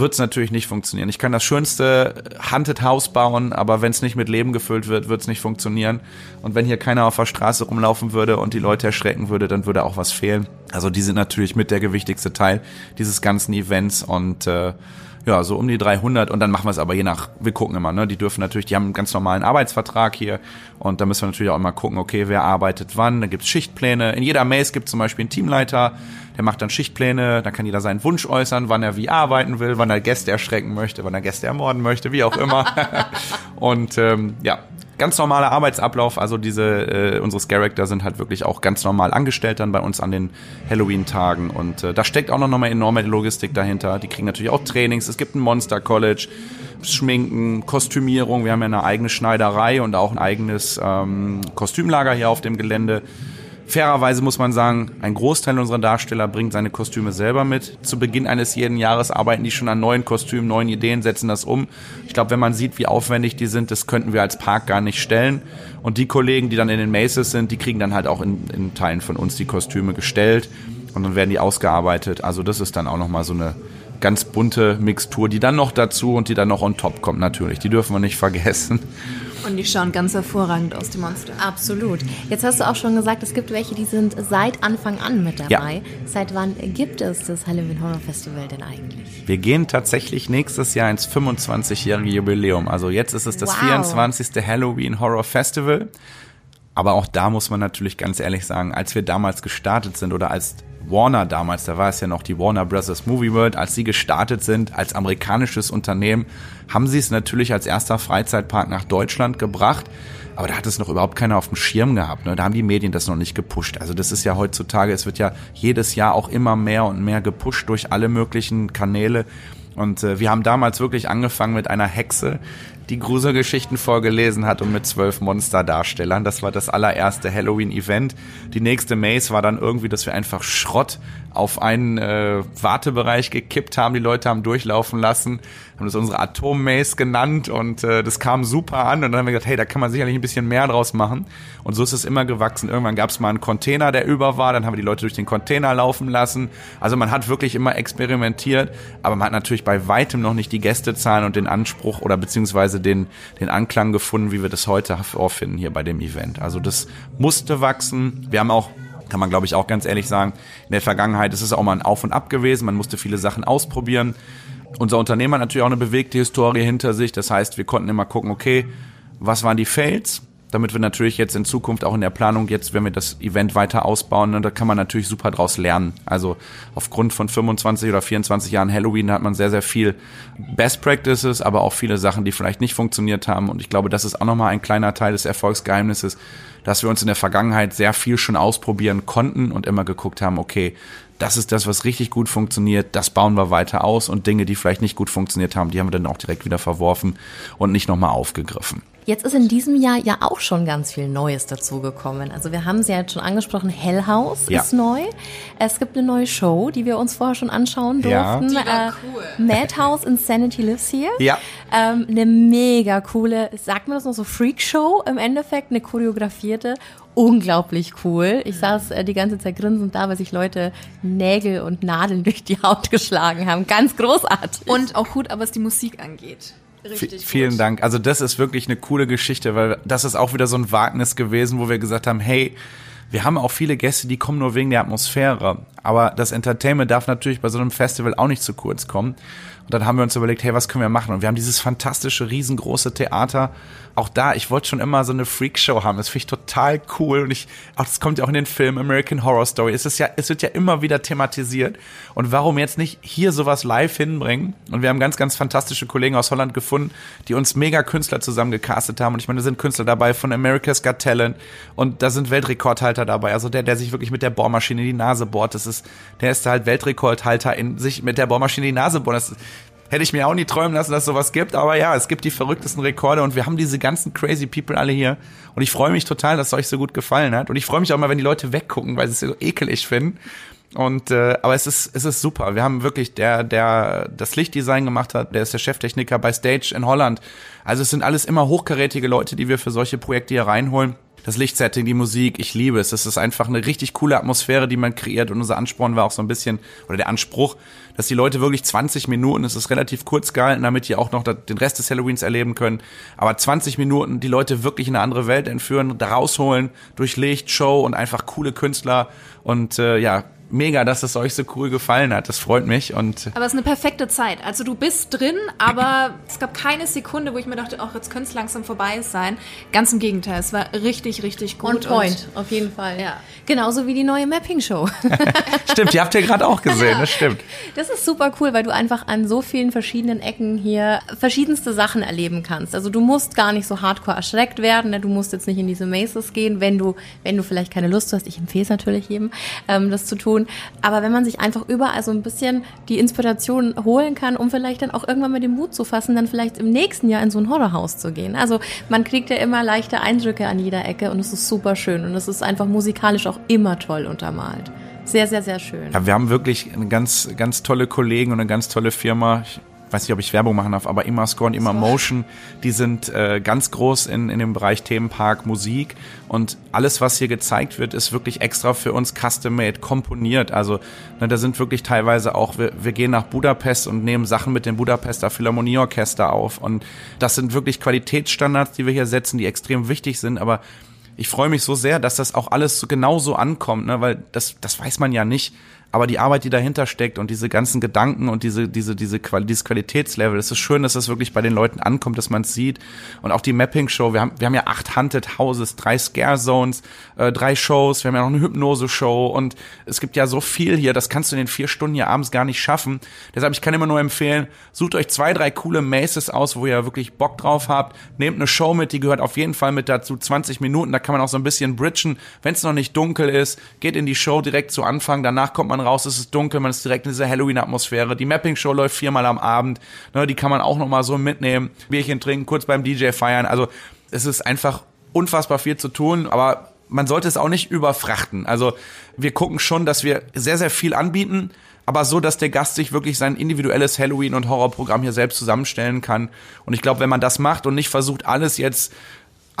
wird es natürlich nicht funktionieren. Ich kann das schönste Haunted House bauen, aber wenn es nicht mit Leben gefüllt wird, wird es nicht funktionieren. Und wenn hier keiner auf der Straße rumlaufen würde und die Leute erschrecken würde, dann würde auch was fehlen. Also die sind natürlich mit der gewichtigste Teil dieses ganzen Events und äh, ja, so um die 300 und dann machen wir es aber je nach, wir gucken immer, ne, die dürfen natürlich, die haben einen ganz normalen Arbeitsvertrag hier und da müssen wir natürlich auch immer gucken, okay, wer arbeitet wann, da gibt's Schichtpläne, in jeder Maze gibt zum Beispiel einen Teamleiter, der macht dann Schichtpläne, da kann jeder seinen Wunsch äußern, wann er wie arbeiten will, wann er Gäste erschrecken möchte, wann er Gäste ermorden möchte, wie auch immer. Und ähm, ja, ganz normaler Arbeitsablauf. Also diese äh, unsere Character sind halt wirklich auch ganz normal angestellt dann bei uns an den Halloween-Tagen und äh, da steckt auch noch mal enorme Logistik dahinter. Die kriegen natürlich auch Trainings. Es gibt ein Monster College. Schminken, Kostümierung. Wir haben ja eine eigene Schneiderei und auch ein eigenes ähm, Kostümlager hier auf dem Gelände. Fairerweise muss man sagen, ein Großteil unserer Darsteller bringt seine Kostüme selber mit. Zu Beginn eines jeden Jahres arbeiten die schon an neuen Kostümen, neuen Ideen, setzen das um. Ich glaube, wenn man sieht, wie aufwendig die sind, das könnten wir als Park gar nicht stellen. Und die Kollegen, die dann in den Maces sind, die kriegen dann halt auch in, in Teilen von uns die Kostüme gestellt und dann werden die ausgearbeitet. Also das ist dann auch nochmal so eine ganz bunte Mixtur, die dann noch dazu und die dann noch on top kommt natürlich. Die dürfen wir nicht vergessen. Und die schauen ganz hervorragend aus, die Monster. Absolut. Jetzt hast du auch schon gesagt, es gibt welche, die sind seit Anfang an mit dabei. Ja. Seit wann gibt es das Halloween Horror Festival denn eigentlich? Wir gehen tatsächlich nächstes Jahr ins 25-jährige Jubiläum. Also jetzt ist es das wow. 24. Halloween Horror Festival. Aber auch da muss man natürlich ganz ehrlich sagen, als wir damals gestartet sind oder als Warner damals, da war es ja noch die Warner Brothers Movie World, als sie gestartet sind als amerikanisches Unternehmen, haben sie es natürlich als erster Freizeitpark nach Deutschland gebracht. Aber da hat es noch überhaupt keiner auf dem Schirm gehabt. Ne? Da haben die Medien das noch nicht gepusht. Also das ist ja heutzutage, es wird ja jedes Jahr auch immer mehr und mehr gepusht durch alle möglichen Kanäle. Und äh, wir haben damals wirklich angefangen mit einer Hexe, die Gruselgeschichten vorgelesen hat und mit zwölf Monsterdarstellern. Das war das allererste Halloween-Event. Die nächste Maze war dann irgendwie, dass wir einfach Schrott auf einen äh, Wartebereich gekippt haben. Die Leute haben durchlaufen lassen, haben das unsere Atom-Maze genannt und äh, das kam super an. Und dann haben wir gesagt, hey, da kann man sicherlich ein bisschen mehr draus machen. Und so ist es immer gewachsen. Irgendwann gab es mal einen Container, der über war. Dann haben wir die Leute durch den Container laufen lassen. Also man hat wirklich immer experimentiert, aber man hat natürlich bei weitem noch nicht die Gästezahlen und den Anspruch oder beziehungsweise den, den Anklang gefunden, wie wir das heute vorfinden hier bei dem Event. Also das musste wachsen. Wir haben auch kann man glaube ich auch ganz ehrlich sagen, in der Vergangenheit ist es auch mal ein Auf und Ab gewesen. Man musste viele Sachen ausprobieren. Unser Unternehmen hat natürlich auch eine bewegte Historie hinter sich. Das heißt, wir konnten immer gucken, okay, was waren die Fails? damit wir natürlich jetzt in Zukunft auch in der Planung, jetzt wenn wir das Event weiter ausbauen, ne, da kann man natürlich super draus lernen. Also aufgrund von 25 oder 24 Jahren Halloween hat man sehr, sehr viel Best Practices, aber auch viele Sachen, die vielleicht nicht funktioniert haben. Und ich glaube, das ist auch nochmal ein kleiner Teil des Erfolgsgeheimnisses, dass wir uns in der Vergangenheit sehr viel schon ausprobieren konnten und immer geguckt haben, okay, das ist das, was richtig gut funktioniert, das bauen wir weiter aus und Dinge, die vielleicht nicht gut funktioniert haben, die haben wir dann auch direkt wieder verworfen und nicht nochmal aufgegriffen. Jetzt ist in diesem Jahr ja auch schon ganz viel Neues dazugekommen. Also wir haben es ja jetzt schon angesprochen, Hell House ja. ist neu. Es gibt eine neue Show, die wir uns vorher schon anschauen durften. Ja. Die war äh, cool. Madhouse Insanity Lives Here. Ja. Ähm, eine mega coole, sagt man das noch so, Freak-Show im Endeffekt, eine choreografierte unglaublich cool. Ich saß äh, die ganze Zeit grinsend da, weil sich Leute Nägel und Nadeln durch die Haut geschlagen haben. Ganz großartig. Und auch gut, aber was die Musik angeht. Richtig vielen gut. Dank. Also das ist wirklich eine coole Geschichte, weil das ist auch wieder so ein Wagnis gewesen, wo wir gesagt haben, hey, wir haben auch viele Gäste, die kommen nur wegen der Atmosphäre. Aber das Entertainment darf natürlich bei so einem Festival auch nicht zu kurz kommen. Und dann haben wir uns überlegt, hey, was können wir machen? Und wir haben dieses fantastische, riesengroße Theater. Auch da, ich wollte schon immer so eine Freakshow haben. Das finde ich total cool. Und ich, auch das kommt ja auch in den Film American Horror Story. Es ist ja, es wird ja immer wieder thematisiert. Und warum jetzt nicht hier sowas live hinbringen? Und wir haben ganz, ganz fantastische Kollegen aus Holland gefunden, die uns mega Künstler zusammengecastet haben. Und ich meine, da sind Künstler dabei von America's Got Talent. Und da sind Weltrekordhalter dabei. Also der, der sich wirklich mit der Bohrmaschine in die Nase bohrt. Das ist, der ist halt Weltrekordhalter in sich mit der Bohrmaschine in die Nase bohren. Das ist, Hätte ich mir auch nie träumen lassen, dass sowas gibt. Aber ja, es gibt die verrücktesten Rekorde und wir haben diese ganzen crazy people alle hier. Und ich freue mich total, dass es euch so gut gefallen hat. Und ich freue mich auch mal, wenn die Leute weggucken, weil sie es so ekelig finden. Und äh, aber es ist es ist super. Wir haben wirklich der der das Lichtdesign gemacht hat, der ist der Cheftechniker bei Stage in Holland. Also es sind alles immer hochkarätige Leute, die wir für solche Projekte hier reinholen das Lichtsetting, die Musik, ich liebe es. Es ist einfach eine richtig coole Atmosphäre, die man kreiert. Und unser Ansporn war auch so ein bisschen, oder der Anspruch, dass die Leute wirklich 20 Minuten, es ist relativ kurz gehalten, damit die auch noch den Rest des Halloweens erleben können. Aber 20 Minuten die Leute wirklich in eine andere Welt entführen, da rausholen, durch Licht, Show und einfach coole Künstler. Und äh, ja, mega, dass es euch so cool gefallen hat. Das freut mich. Und aber es ist eine perfekte Zeit. Also du bist drin, aber es gab keine Sekunde, wo ich mir dachte, ach, jetzt könnte es langsam vorbei sein. Ganz im Gegenteil, es war richtig, richtig gut. On point, auf jeden Fall. Ja. Genauso wie die neue Mapping-Show. stimmt, die habt ihr gerade auch gesehen, das stimmt. Das ist super cool, weil du einfach an so vielen verschiedenen Ecken hier verschiedenste Sachen erleben kannst. Also du musst gar nicht so hardcore erschreckt werden, ne? du musst jetzt nicht in diese Maces gehen, wenn du, wenn du vielleicht keine Lust hast. Ich empfehle es natürlich jedem, ähm, das zu tun tun. Aber wenn man sich einfach überall so ein bisschen die Inspiration holen kann, um vielleicht dann auch irgendwann mal den Mut zu fassen, dann vielleicht im nächsten Jahr in so ein Horrorhaus zu gehen. Also man kriegt ja immer leichte Eindrücke an jeder Ecke und es ist super schön und es ist einfach musikalisch auch immer toll untermalt. Sehr, sehr, sehr schön. Ja, wir haben wirklich ganz, ganz tolle Kollegen und eine ganz tolle Firma. Ich weiß nicht, ob ich Werbung machen darf, aber immer Score und immer Motion, die sind äh, ganz groß in, in dem Bereich Themenpark Musik und alles, was hier gezeigt wird, ist wirklich extra für uns custom-made, komponiert. Also ne, da sind wirklich teilweise auch, wir, wir gehen nach Budapest und nehmen Sachen mit dem Budapester Philharmonieorchester auf und das sind wirklich Qualitätsstandards, die wir hier setzen, die extrem wichtig sind, aber ich freue mich so sehr, dass das auch alles so genauso ankommt, ne? weil das, das weiß man ja nicht aber die Arbeit, die dahinter steckt und diese ganzen Gedanken und diese, diese, diese Quali dieses Qualitätslevel, es ist schön, dass das wirklich bei den Leuten ankommt, dass man es sieht. Und auch die Mapping-Show, wir haben, wir haben ja acht Haunted Houses, drei Scare-Zones, äh, drei Shows, wir haben ja noch eine Hypnose-Show und es gibt ja so viel hier, das kannst du in den vier Stunden hier abends gar nicht schaffen. Deshalb, ich kann immer nur empfehlen, sucht euch zwei, drei coole Maces aus, wo ihr wirklich Bock drauf habt. Nehmt eine Show mit, die gehört auf jeden Fall mit dazu, 20 Minuten, da kann man auch so ein bisschen bridgen, wenn es noch nicht dunkel ist, geht in die Show direkt zu Anfang, danach kommt man man raus, es ist dunkel, man ist direkt in dieser Halloween-Atmosphäre. Die Mapping-Show läuft viermal am Abend. Ne, die kann man auch noch mal so mitnehmen. Bierchen trinken, kurz beim DJ feiern. Also es ist einfach unfassbar viel zu tun, aber man sollte es auch nicht überfrachten. Also wir gucken schon, dass wir sehr, sehr viel anbieten, aber so, dass der Gast sich wirklich sein individuelles Halloween- und Horrorprogramm hier selbst zusammenstellen kann. Und ich glaube, wenn man das macht und nicht versucht, alles jetzt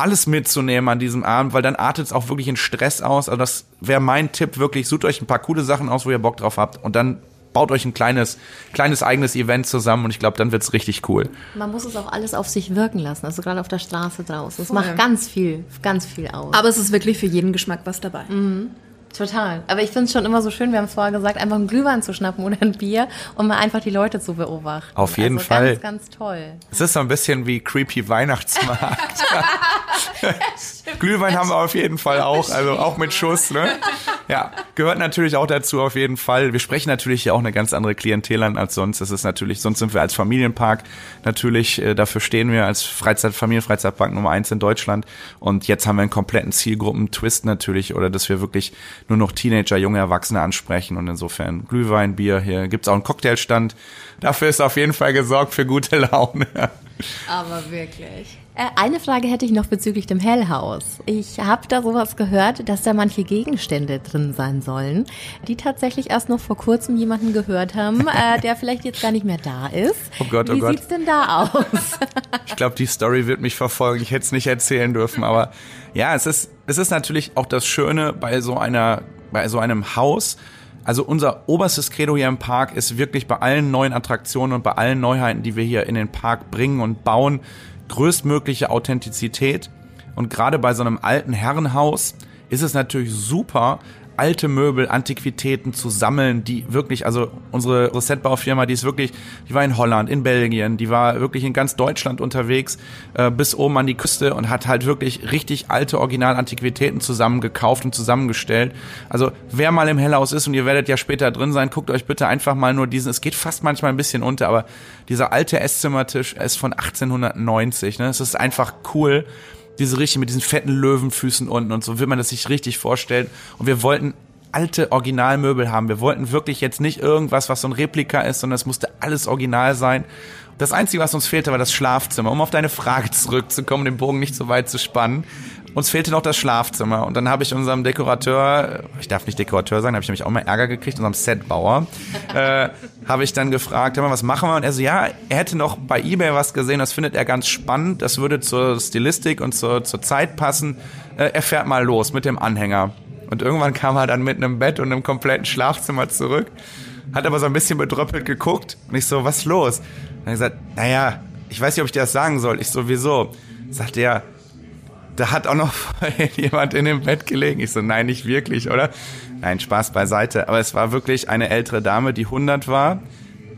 alles mitzunehmen an diesem Abend, weil dann artet es auch wirklich in Stress aus. Also das wäre mein Tipp wirklich. Sucht euch ein paar coole Sachen aus, wo ihr Bock drauf habt und dann baut euch ein kleines, kleines eigenes Event zusammen und ich glaube, dann wird es richtig cool. Man muss es auch alles auf sich wirken lassen, also gerade auf der Straße draußen. Es macht ganz viel, ganz viel aus. Aber es ist wirklich für jeden Geschmack was dabei. Mhm. Total. Aber ich finde es schon immer so schön, wir haben es vorher gesagt, einfach einen Glühwein zu schnappen oder ein Bier und mal einfach die Leute zu beobachten. Auf jeden also Fall. Ganz, ganz toll. Es ist so ein bisschen wie creepy Weihnachtsmarkt. Glühwein haben wir auf jeden Fall auch, also auch mit Schuss, ne? Ja, gehört natürlich auch dazu auf jeden Fall. Wir sprechen natürlich hier auch eine ganz andere Klientel an als sonst. Das ist natürlich, sonst sind wir als Familienpark natürlich, äh, dafür stehen wir als Freizeit, Familienfreizeitpark Nummer eins in Deutschland. Und jetzt haben wir einen kompletten Zielgruppen-Twist natürlich, oder dass wir wirklich nur noch Teenager, junge Erwachsene ansprechen. Und insofern Glühwein, Bier, hier gibt's auch einen Cocktailstand. Dafür ist auf jeden Fall gesorgt für gute Laune. Aber wirklich. Äh, eine Frage hätte ich noch bezüglich dem Hellhaus. Ich habe da sowas gehört, dass da manche Gegenstände drin sein sollen, die tatsächlich erst noch vor kurzem jemanden gehört haben, äh, der vielleicht jetzt gar nicht mehr da ist. Oh Gott, oh Wie Gott. sieht's denn da aus? ich glaube, die Story wird mich verfolgen. Ich hätte es nicht erzählen dürfen, aber ja, es ist, es ist natürlich auch das Schöne bei so einer, bei so einem Haus. Also unser oberstes Credo hier im Park ist wirklich bei allen neuen Attraktionen und bei allen Neuheiten, die wir hier in den Park bringen und bauen, größtmögliche Authentizität. Und gerade bei so einem alten Herrenhaus ist es natürlich super, alte Möbel, Antiquitäten zu sammeln, die wirklich, also unsere Setbaufirma, die ist wirklich, die war in Holland, in Belgien, die war wirklich in ganz Deutschland unterwegs, äh, bis oben an die Küste und hat halt wirklich richtig alte Original-Antiquitäten zusammengekauft und zusammengestellt. Also wer mal im Hellhaus ist und ihr werdet ja später drin sein, guckt euch bitte einfach mal nur diesen, es geht fast manchmal ein bisschen unter, aber dieser alte Esszimmertisch ist von 1890, ne? Es ist einfach cool diese richtig mit diesen fetten Löwenfüßen unten und so will man das sich richtig vorstellen. Und wir wollten alte Originalmöbel haben. Wir wollten wirklich jetzt nicht irgendwas, was so ein Replika ist, sondern es musste alles original sein. Das Einzige, was uns fehlte, war das Schlafzimmer. Um auf deine Frage zurückzukommen, den Bogen nicht so weit zu spannen. Uns fehlte noch das Schlafzimmer. Und dann habe ich unserem Dekorateur, ich darf nicht Dekorateur sagen, habe ich nämlich auch mal Ärger gekriegt, unserem Setbauer, äh, habe ich dann gefragt, was machen wir? Und er so, ja, er hätte noch bei Ebay was gesehen, das findet er ganz spannend, das würde zur Stilistik und zur, zur Zeit passen. Äh, er fährt mal los mit dem Anhänger. Und irgendwann kam er dann mit einem Bett und einem kompletten Schlafzimmer zurück, hat aber so ein bisschen bedröppelt geguckt und ich so, was ist los? Und er hat gesagt, naja, ich weiß nicht, ob ich dir das sagen soll. Ich sowieso. Sagt er, da hat auch noch jemand in dem Bett gelegen. Ich so, nein, nicht wirklich, oder? Nein, Spaß beiseite. Aber es war wirklich eine ältere Dame, die 100 war.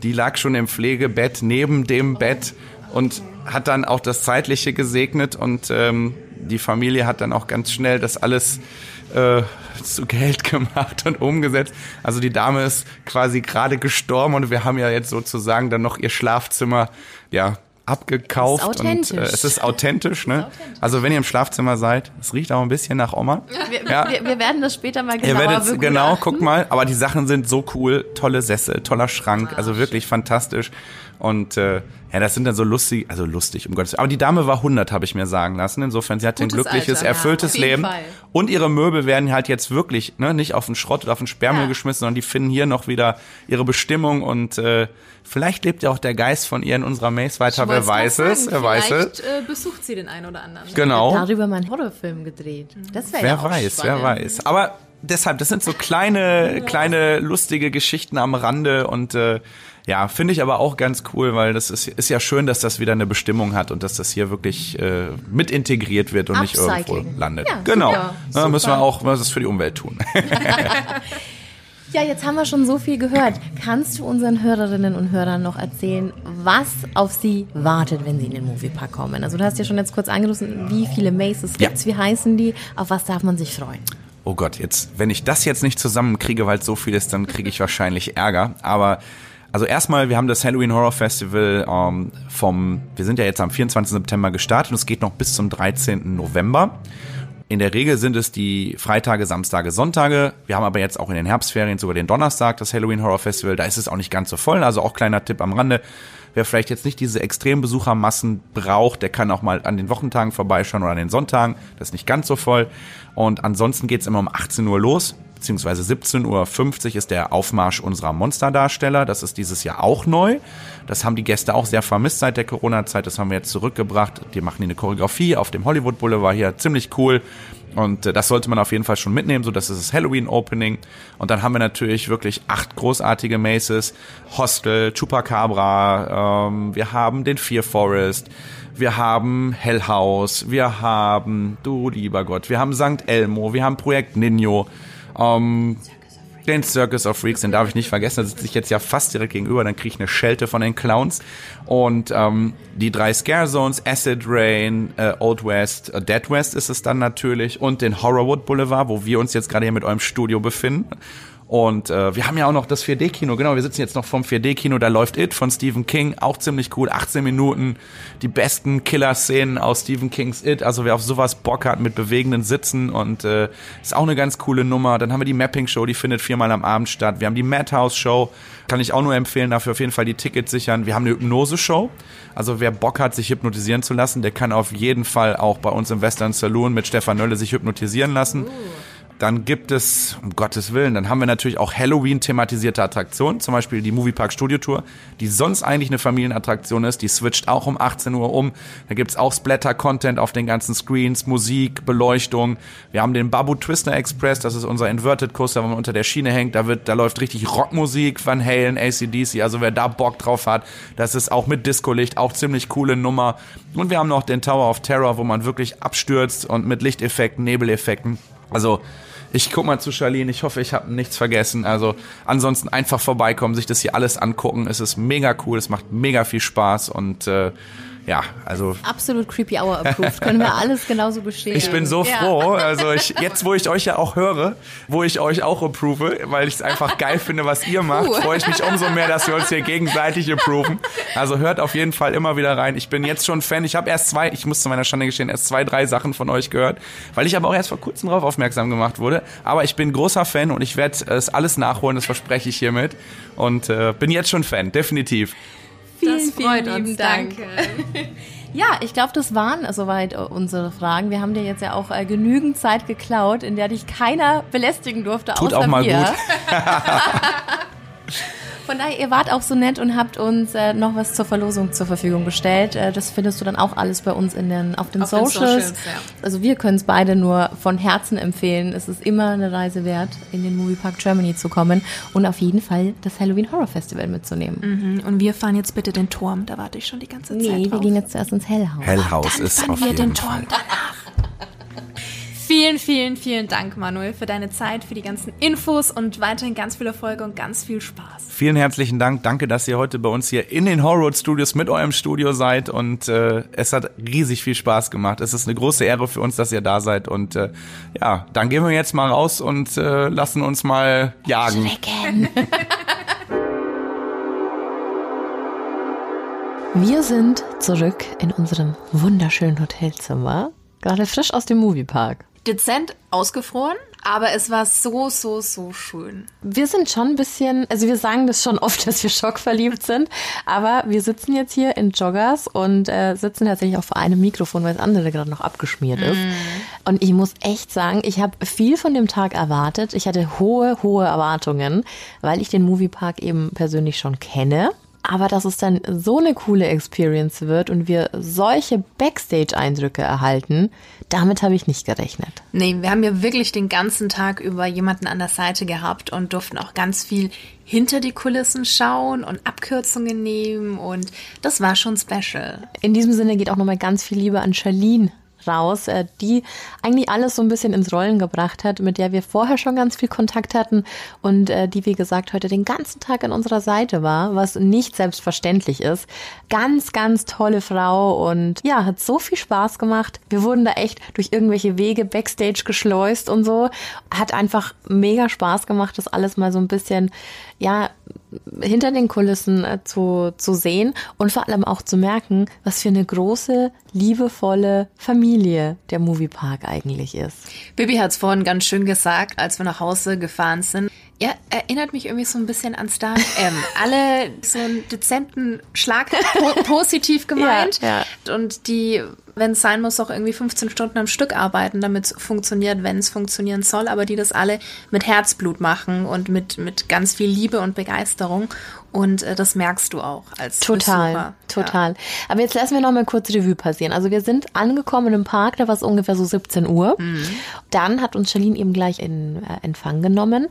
Die lag schon im Pflegebett neben dem Bett und hat dann auch das Zeitliche gesegnet und ähm, die Familie hat dann auch ganz schnell das alles äh, zu Geld gemacht und umgesetzt. Also die Dame ist quasi gerade gestorben und wir haben ja jetzt sozusagen dann noch ihr Schlafzimmer ja abgekauft und äh, es ist authentisch, ne? Also wenn ihr im Schlafzimmer seid, es riecht auch ein bisschen nach Oma. Wir, ja. wir, wir werden das später mal genauer Ihr werdet genau, guck mal, aber die Sachen sind so cool, tolle Sessel, toller Schrank, also wirklich fantastisch und äh, ja, das sind dann so lustig, also lustig, um Gottes Willen. Aber die Dame war 100, habe ich mir sagen lassen. Insofern, sie hat ein glückliches, Alter, erfülltes ja, Leben. Fall. Und ihre Möbel werden halt jetzt wirklich ne, nicht auf den Schrott oder auf den Sperrmüll ja. geschmissen, sondern die finden hier noch wieder ihre Bestimmung. Und äh, vielleicht lebt ja auch der Geist von ihr in unserer Maze weiter. Wer weiß es? Wer weiß es? Äh, besucht sie den einen oder anderen. Genau. Darüber mal einen Horrorfilm gedreht. Das wäre ja auch weiß, spannend. wer weiß. Aber deshalb, das sind so kleine, kleine lustige Geschichten am Rande und äh, ja, finde ich aber auch ganz cool, weil das ist, ist ja schön, dass das wieder eine Bestimmung hat und dass das hier wirklich äh, mit integriert wird und Upcycling. nicht irgendwo landet. Ja, genau. Super, ja, müssen wir auch was für die Umwelt tun. Ja, jetzt haben wir schon so viel gehört. Kannst du unseren Hörerinnen und Hörern noch erzählen, was auf sie wartet, wenn sie in den Moviepark kommen? Also du hast ja schon jetzt kurz angerufen, wie viele Maces ja. gibt's, wie heißen die, auf was darf man sich freuen? Oh Gott, jetzt, wenn ich das jetzt nicht zusammenkriege, weil es so viel ist, dann kriege ich wahrscheinlich Ärger. Aber also erstmal, wir haben das Halloween Horror Festival ähm, vom, wir sind ja jetzt am 24. September gestartet und es geht noch bis zum 13. November. In der Regel sind es die Freitage, Samstage, Sonntage. Wir haben aber jetzt auch in den Herbstferien sogar den Donnerstag das Halloween Horror Festival. Da ist es auch nicht ganz so voll. Also auch kleiner Tipp am Rande. Wer vielleicht jetzt nicht diese extremen Besuchermassen braucht, der kann auch mal an den Wochentagen vorbeischauen oder an den Sonntagen. Das ist nicht ganz so voll. Und ansonsten geht's immer um 18 Uhr los beziehungsweise 17.50 Uhr ist der Aufmarsch unserer Monsterdarsteller. Das ist dieses Jahr auch neu. Das haben die Gäste auch sehr vermisst seit der Corona-Zeit. Das haben wir jetzt zurückgebracht. Die machen eine Choreografie auf dem Hollywood Boulevard hier. Ziemlich cool. Und äh, das sollte man auf jeden Fall schon mitnehmen, so das ist das Halloween Opening. Und dann haben wir natürlich wirklich acht großartige Maces. Hostel, Chupacabra, ähm, wir haben den Fear Forest, wir haben Hell House, wir haben, du lieber Gott, wir haben St. Elmo, wir haben Projekt Nino. Ähm, den Circus of Freaks, den darf ich nicht vergessen. Da sitze ich jetzt ja fast direkt gegenüber, dann kriege ich eine Schelte von den Clowns. Und ähm, die drei Scare Zones, Acid Rain, äh, Old West, äh, Dead West ist es dann natürlich und den Horrorwood Boulevard, wo wir uns jetzt gerade hier mit eurem Studio befinden. Und äh, wir haben ja auch noch das 4D-Kino, genau, wir sitzen jetzt noch vom 4D-Kino, da läuft It von Stephen King, auch ziemlich cool, 18 Minuten, die besten Killer-Szenen aus Stephen Kings It, also wer auf sowas Bock hat mit bewegenden Sitzen und äh, ist auch eine ganz coole Nummer. Dann haben wir die Mapping-Show, die findet viermal am Abend statt. Wir haben die Madhouse-Show, kann ich auch nur empfehlen, dafür auf jeden Fall die Tickets sichern. Wir haben eine Hypnose-Show, also wer Bock hat, sich hypnotisieren zu lassen, der kann auf jeden Fall auch bei uns im Western Saloon mit Stefan Nölle sich hypnotisieren lassen. Uh. Dann gibt es, um Gottes Willen, dann haben wir natürlich auch Halloween-thematisierte Attraktionen, zum Beispiel die Moviepark Studio Tour, die sonst eigentlich eine Familienattraktion ist, die switcht auch um 18 Uhr um. Da gibt's auch Splatter-Content auf den ganzen Screens, Musik, Beleuchtung. Wir haben den Babu Twister Express, das ist unser Inverted Coaster, wo man unter der Schiene hängt. Da wird, da läuft richtig Rockmusik, Van Halen, ACDC, also wer da Bock drauf hat, das ist auch mit Disco-Licht, auch ziemlich coole Nummer. Und wir haben noch den Tower of Terror, wo man wirklich abstürzt und mit Lichteffekten, Nebeleffekten. Also Ich guck mal zu Charlene, ich hoffe, ich habe nichts vergessen. Also ansonsten einfach vorbeikommen, sich das hier alles angucken. Es ist mega cool, es macht mega viel Spaß und äh, ja, also Absolut Creepy Hour approved. Können wir alles genauso bestätigen. ich bin so Ja. froh. Also ich, jetzt, wo ich euch ja auch höre, wo ich euch auch approve, weil ich es einfach geil finde, was ihr macht, Uh. freue ich mich umso mehr, dass wir uns hier gegenseitig approven. Also hört auf jeden Fall immer wieder rein. Ich bin jetzt schon Fan. Ich habe erst zwei, ich muss zu meiner Schande gestehen, erst zwei, drei Sachen von euch gehört, weil ich aber auch erst vor kurzem darauf aufmerksam gemacht wurde. Aber ich bin großer Fan und ich werde es alles nachholen, das verspreche ich hiermit. Und äh, bin jetzt schon Fan, definitiv. Vielen, Das freut vielen uns, Dank. danke. Ja, ich glaube, das waren soweit äh, unsere Fragen. Wir haben dir jetzt ja auch äh, genügend Zeit geklaut, in der dich keiner belästigen durfte, Tut außer auch mal wir. gut. Von daher, ihr wart auch so nett und habt uns äh, noch was zur Verlosung zur Verfügung gestellt. Äh, das findest du dann auch alles bei uns in den, auf den Auf den Socials. Socials, ja. Also wir können es beide nur von Herzen empfehlen. Es ist immer eine Reise wert, in den Moviepark Germany zu kommen und auf jeden Fall das Halloween Horror Festival mitzunehmen. Und wir fahren jetzt bitte den Turm, da warte ich schon die ganze Zeit Nee, wir gehen jetzt zuerst ins Hellhaus. Hellhaus Dann ist auf wir jeden den Fall. Turm danach. Vielen, vielen, vielen Dank, Manuel, für deine Zeit, für die ganzen Infos und weiterhin ganz viel Erfolg und ganz viel Spaß. Vielen herzlichen Dank. Danke, dass ihr heute bei uns hier in den Horror Studios mit eurem Studio seid und äh, es hat riesig viel Spaß gemacht. Es ist eine große Ehre für uns, dass ihr da seid und äh, ja, dann gehen wir jetzt mal raus und äh, lassen uns mal jagen. Wir sind zurück in unserem wunderschönen Hotelzimmer, gerade frisch aus dem Moviepark. Dezent ausgefroren, aber es war so, so, so schön. Wir sind schon ein bisschen, also wir sagen das schon oft, dass wir schockverliebt sind, aber wir sitzen jetzt hier in Joggers und äh, sitzen tatsächlich auch vor einem Mikrofon, weil das andere gerade noch abgeschmiert ist. Und ich muss echt sagen, ich habe viel von dem Tag erwartet. Ich hatte hohe, hohe Erwartungen, weil ich den Moviepark eben persönlich schon kenne. Aber dass es dann so eine coole Experience wird und wir solche Backstage-Eindrücke erhalten, damit habe ich nicht gerechnet. Nee, wir haben ja wirklich den ganzen Tag über jemanden an der Seite gehabt und durften auch ganz viel hinter die Kulissen schauen und Abkürzungen nehmen und das war schon special. In diesem Sinne geht auch nochmal ganz viel Liebe an Charlene raus, äh, die eigentlich alles so ein bisschen ins Rollen gebracht hat, mit der wir vorher schon ganz viel Kontakt hatten und äh, die, wie gesagt, heute den ganzen Tag an unserer Seite war, was nicht selbstverständlich ist. Ganz, ganz tolle Frau und ja, hat so viel Spaß gemacht. Wir wurden da echt durch irgendwelche Wege backstage geschleust und so. Hat einfach mega Spaß gemacht, das alles mal so ein bisschen, ja, hinter den Kulissen äh, zu, zu sehen und vor allem auch zu merken, was für eine große, liebevolle Familie der Moviepark eigentlich ist. Bibi hat es vorhin ganz schön gesagt, als wir nach Hause gefahren sind. Ja, erinnert mich irgendwie so ein bisschen an Star M. Alle so einen dezenten Schlag po positiv gemeint. Ja, Und die, wenn es sein muss, auch irgendwie 15 Stunden am Stück arbeiten, damit es funktioniert, wenn es funktionieren soll. Aber die das alle mit Herzblut machen und mit, mit ganz viel Liebe und Begeisterung. Und äh, das merkst du auch als Total, Besucher. total. Aber jetzt lassen wir noch mal kurz Revue passieren. Also wir sind angekommen im Park, da war es ungefähr so 17 Uhr. Dann hat uns Charlene eben gleich in äh, Empfang genommen.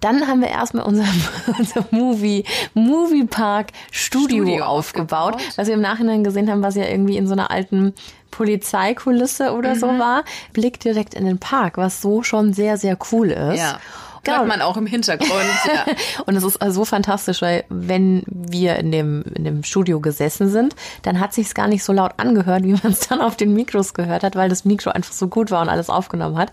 Dann haben wir erstmal unser, unser Movie, Movie Park Studio, Studio aufgebaut, aufgebaut. was wir im Nachhinein gesehen haben, was ja irgendwie in so einer alten Polizeikulisse oder so war. Blick direkt in den Park, was so schon sehr, sehr cool ist. Ja. Genau. Hört man auch im Hintergrund. ja. Und es ist so fantastisch, weil wenn wir in dem, in dem Studio gesessen sind, dann hat sich's gar nicht so laut angehört, wie man es dann auf den Mikros gehört hat, weil das Mikro einfach so gut war und alles aufgenommen hat.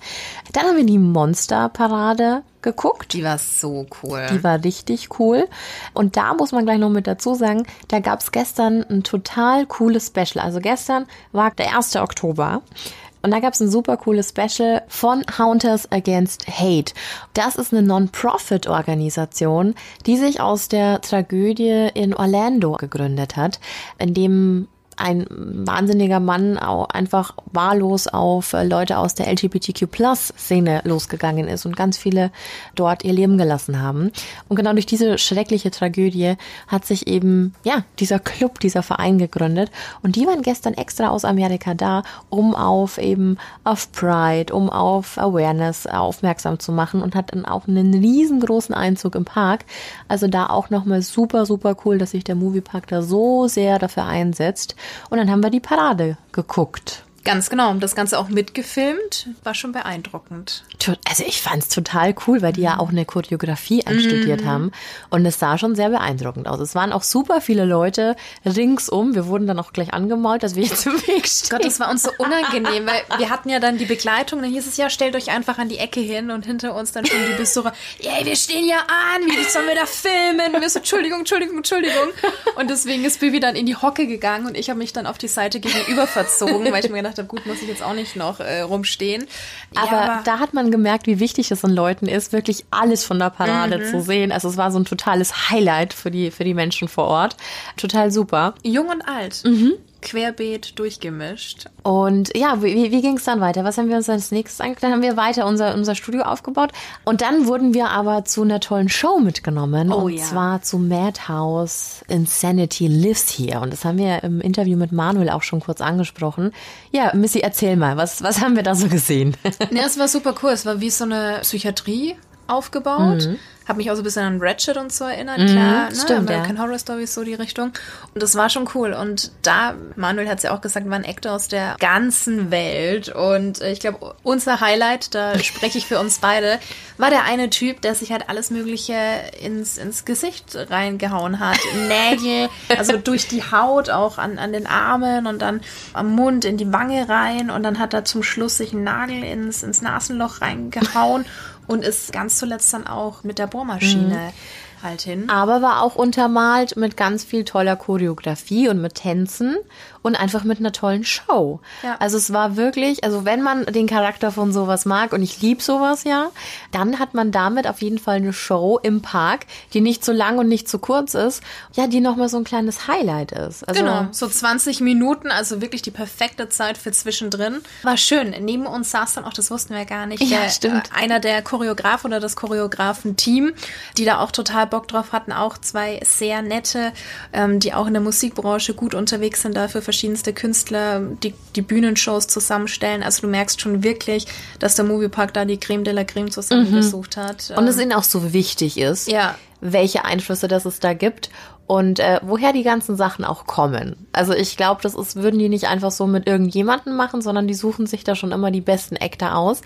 Dann haben wir die Monsterparade geguckt. Die war so cool. Die war richtig cool. Und da muss man gleich noch mit dazu sagen, da gab's gestern ein total cooles Special. Also gestern war der 1. Oktober. Und da gab's ein super cooles Special von Hunters Against Hate. Das ist eine Non-Profit-Organisation, die sich aus der Tragödie in Orlando gegründet hat, in dem ein wahnsinniger Mann auch einfach wahllos auf äh, Leute aus der LGBTQ-Plus-Szene losgegangen ist und ganz viele dort ihr Leben gelassen haben. Und genau durch diese schreckliche Tragödie hat sich eben, ja, dieser Club, dieser Verein gegründet. Und die waren gestern extra aus Amerika da, um auf eben auf Pride, um auf Awareness aufmerksam zu machen und hat dann auch einen riesengroßen Einzug im Park. Also da auch nochmal super, super cool, dass sich der Moviepark da so sehr dafür einsetzt. Und dann haben wir die Parade geguckt. Ganz genau. Das Ganze auch mitgefilmt. War schon beeindruckend. Also ich fand es total cool, weil die ja auch eine Choreografie anstudiert haben. Und es sah schon sehr beeindruckend aus. Es waren auch super viele Leute ringsum. Wir wurden dann auch gleich angemault, dass wir jetzt im Weg stehen. Gott, das war uns so unangenehm, weil wir hatten ja dann die Begleitung. Dann hieß es ja, stellt euch einfach an die Ecke hin und hinter uns dann schon die Besucher. Ey, wir stehen ja an. Wie sollen wir da filmen? Und wir so, Entschuldigung, Entschuldigung, Entschuldigung. Und deswegen ist Bibi dann in die Hocke gegangen und ich habe mich dann auf die Seite gegenüber verzogen, weil ich mir gedacht habe, gut, muss ich jetzt auch nicht noch äh, rumstehen. Aber, ja, da hat man gemerkt, wie wichtig es den Leuten ist, wirklich alles von der Parade Mhm. zu sehen. Also es war so ein totales Highlight für die, für die Menschen vor Ort. Total super. jung und alt. Querbeet durchgemischt. Und ja, wie, wie ging es dann weiter? Was haben wir uns als nächstes angeguckt? Dann haben wir weiter unser, unser Studio aufgebaut. Und dann wurden wir aber zu einer tollen Show mitgenommen. Oh und ja. zwar zu Madhouse Insanity Lives Here. Und das haben wir im Interview mit Manuel auch schon kurz angesprochen. Ja, Missy, erzähl mal, was, was haben wir da so gesehen? Ja, es war super cool. Es war wie so eine Psychiatrie aufgebaut. Hab mich auch so ein bisschen an Ratchet und so erinnert, klar. Ne? stimmt, American Horror Stories, so die Richtung. Und das war schon cool. Und da, Manuel hat es ja auch gesagt, war ein Actor aus der ganzen Welt. Und äh, ich glaube, unser Highlight, da spreche ich für uns beide, war der eine Typ, der sich halt alles Mögliche ins, ins Gesicht reingehauen hat. Nägel, also durch die Haut, auch an, an den Armen und dann am Mund, in die Wange rein. Und dann hat er zum Schluss sich einen Nagel ins, ins Nasenloch reingehauen und ist ganz zuletzt dann auch mit der Bohrmaschine halt hin. Aber war auch untermalt mit ganz viel toller Choreografie und mit Tänzen und einfach mit einer tollen Show. Ja. Also es war wirklich, also wenn man den Charakter von sowas mag und ich lieb sowas ja, dann hat man damit auf jeden Fall eine Show im Park, die nicht so lang und nicht zu kurz ist, ja, die nochmal so ein kleines Highlight ist. Also, Genau, so 20 Minuten, also wirklich die perfekte Zeit für zwischendrin. War schön. Neben uns saß dann auch, das wussten wir gar nicht, Ja, der, stimmt. äh, einer der Choreografen oder das Choreografenteam, die da auch total Bock drauf hatten. Auch zwei sehr nette, ähm, die auch in der Musikbranche gut unterwegs sind, dafür verschiedenste Künstler, die die Bühnenshows zusammenstellen. Also du merkst schon wirklich, dass der Moviepark da die Creme de la Creme zusammengesucht hat. Mhm. Und es Ähm, ihnen auch so wichtig ist, Ja. welche Einflüsse das es da gibt und äh, woher die ganzen Sachen auch kommen. Also ich glaube, das ist, würden die nicht einfach so mit irgendjemanden machen, sondern die suchen sich da schon immer die besten Actor aus.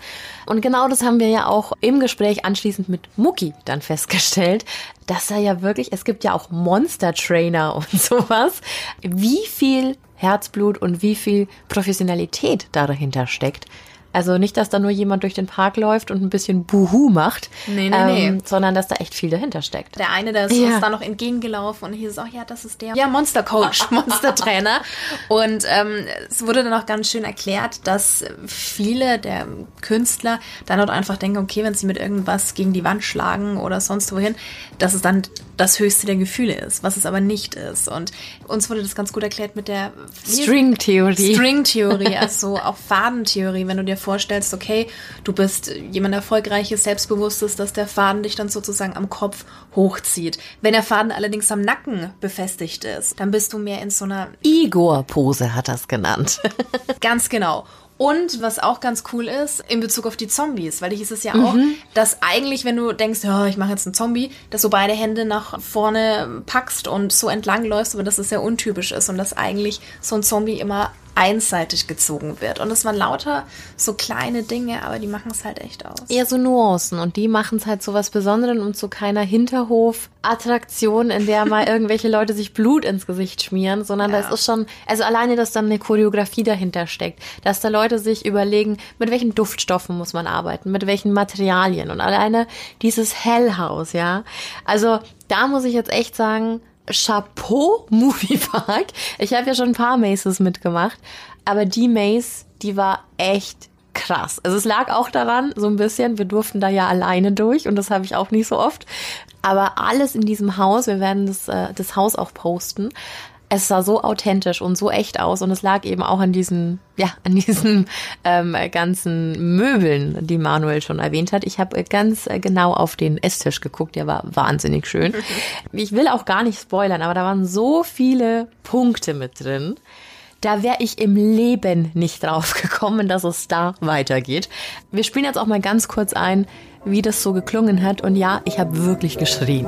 Und genau das haben wir ja auch im Gespräch anschließend mit Mucki dann festgestellt, dass er ja wirklich, es gibt ja auch Monster Trainer und sowas, wie viel Herzblut und wie viel Professionalität da dahinter steckt. Also nicht, dass da nur jemand durch den Park läuft und ein bisschen Buhu macht, Nee, nee, nee. sondern dass da echt viel dahinter steckt. Der eine, der ist Ja. uns da noch entgegengelaufen und hieß es auch, ja, das ist der ja, Monster Coach, Monster Trainer. Und ähm, es wurde dann auch ganz schön erklärt, dass viele der Künstler dann dort einfach denken, okay, wenn sie mit irgendwas gegen die Wand schlagen oder sonst wohin, dass es dann das höchste der Gefühle ist, was es aber nicht ist. Und uns wurde das ganz gut erklärt mit der String-Theorie. String-Theorie, also auch Fadentheorie, wenn du dir vorstellst, okay, du bist jemand Erfolgreiches, Selbstbewusstes, dass der Faden dich dann sozusagen am Kopf hochzieht. Wenn der Faden allerdings am Nacken befestigt ist, dann bist du mehr in so einer Igor-Pose hat das genannt. Ganz genau. Und was auch ganz cool ist, in Bezug auf die Zombies, weil hieß es ja auch, dass eigentlich, wenn du denkst, ja, ich mache jetzt einen Zombie, dass du beide Hände nach vorne packst und so entlang läufst, aber dass es sehr untypisch ist und dass eigentlich so ein Zombie immer einseitig gezogen wird. Und es waren lauter so kleine Dinge, aber die machen es halt echt aus. Eher so Nuancen und die machen es halt so was Besonderes und zu keiner Hinterhof-Attraktion, in der mal irgendwelche Leute sich Blut ins Gesicht schmieren, sondern Ja. das ist schon, also alleine, dass dann eine Choreografie dahinter steckt, dass da Leute sich überlegen, mit welchen Duftstoffen muss man arbeiten, mit welchen Materialien und alleine dieses Hellhaus, ja. Also da muss ich jetzt echt sagen, Chapeau Movie Park. Ich habe ja schon ein paar Maces mitgemacht, aber die Maze, die war echt krass. Also es lag auch daran, so ein bisschen, wir durften da ja alleine durch und das habe ich auch nicht so oft. Aber alles in diesem Haus, wir werden das, äh, das Haus auch posten. Es sah so authentisch und so echt aus und es lag eben auch an diesen, ja, an diesen ähm, ganzen Möbeln, die Manuel schon erwähnt hat. Ich habe ganz äh, genau auf den Esstisch geguckt, der war wahnsinnig schön. Ich will auch gar nicht spoilern, aber da waren so viele Punkte mit drin. Da wäre ich im Leben nicht drauf gekommen, dass es da weitergeht. Wir spielen jetzt auch mal ganz kurz ein, wie das so geklungen hat. Und ja, ich habe wirklich geschrien.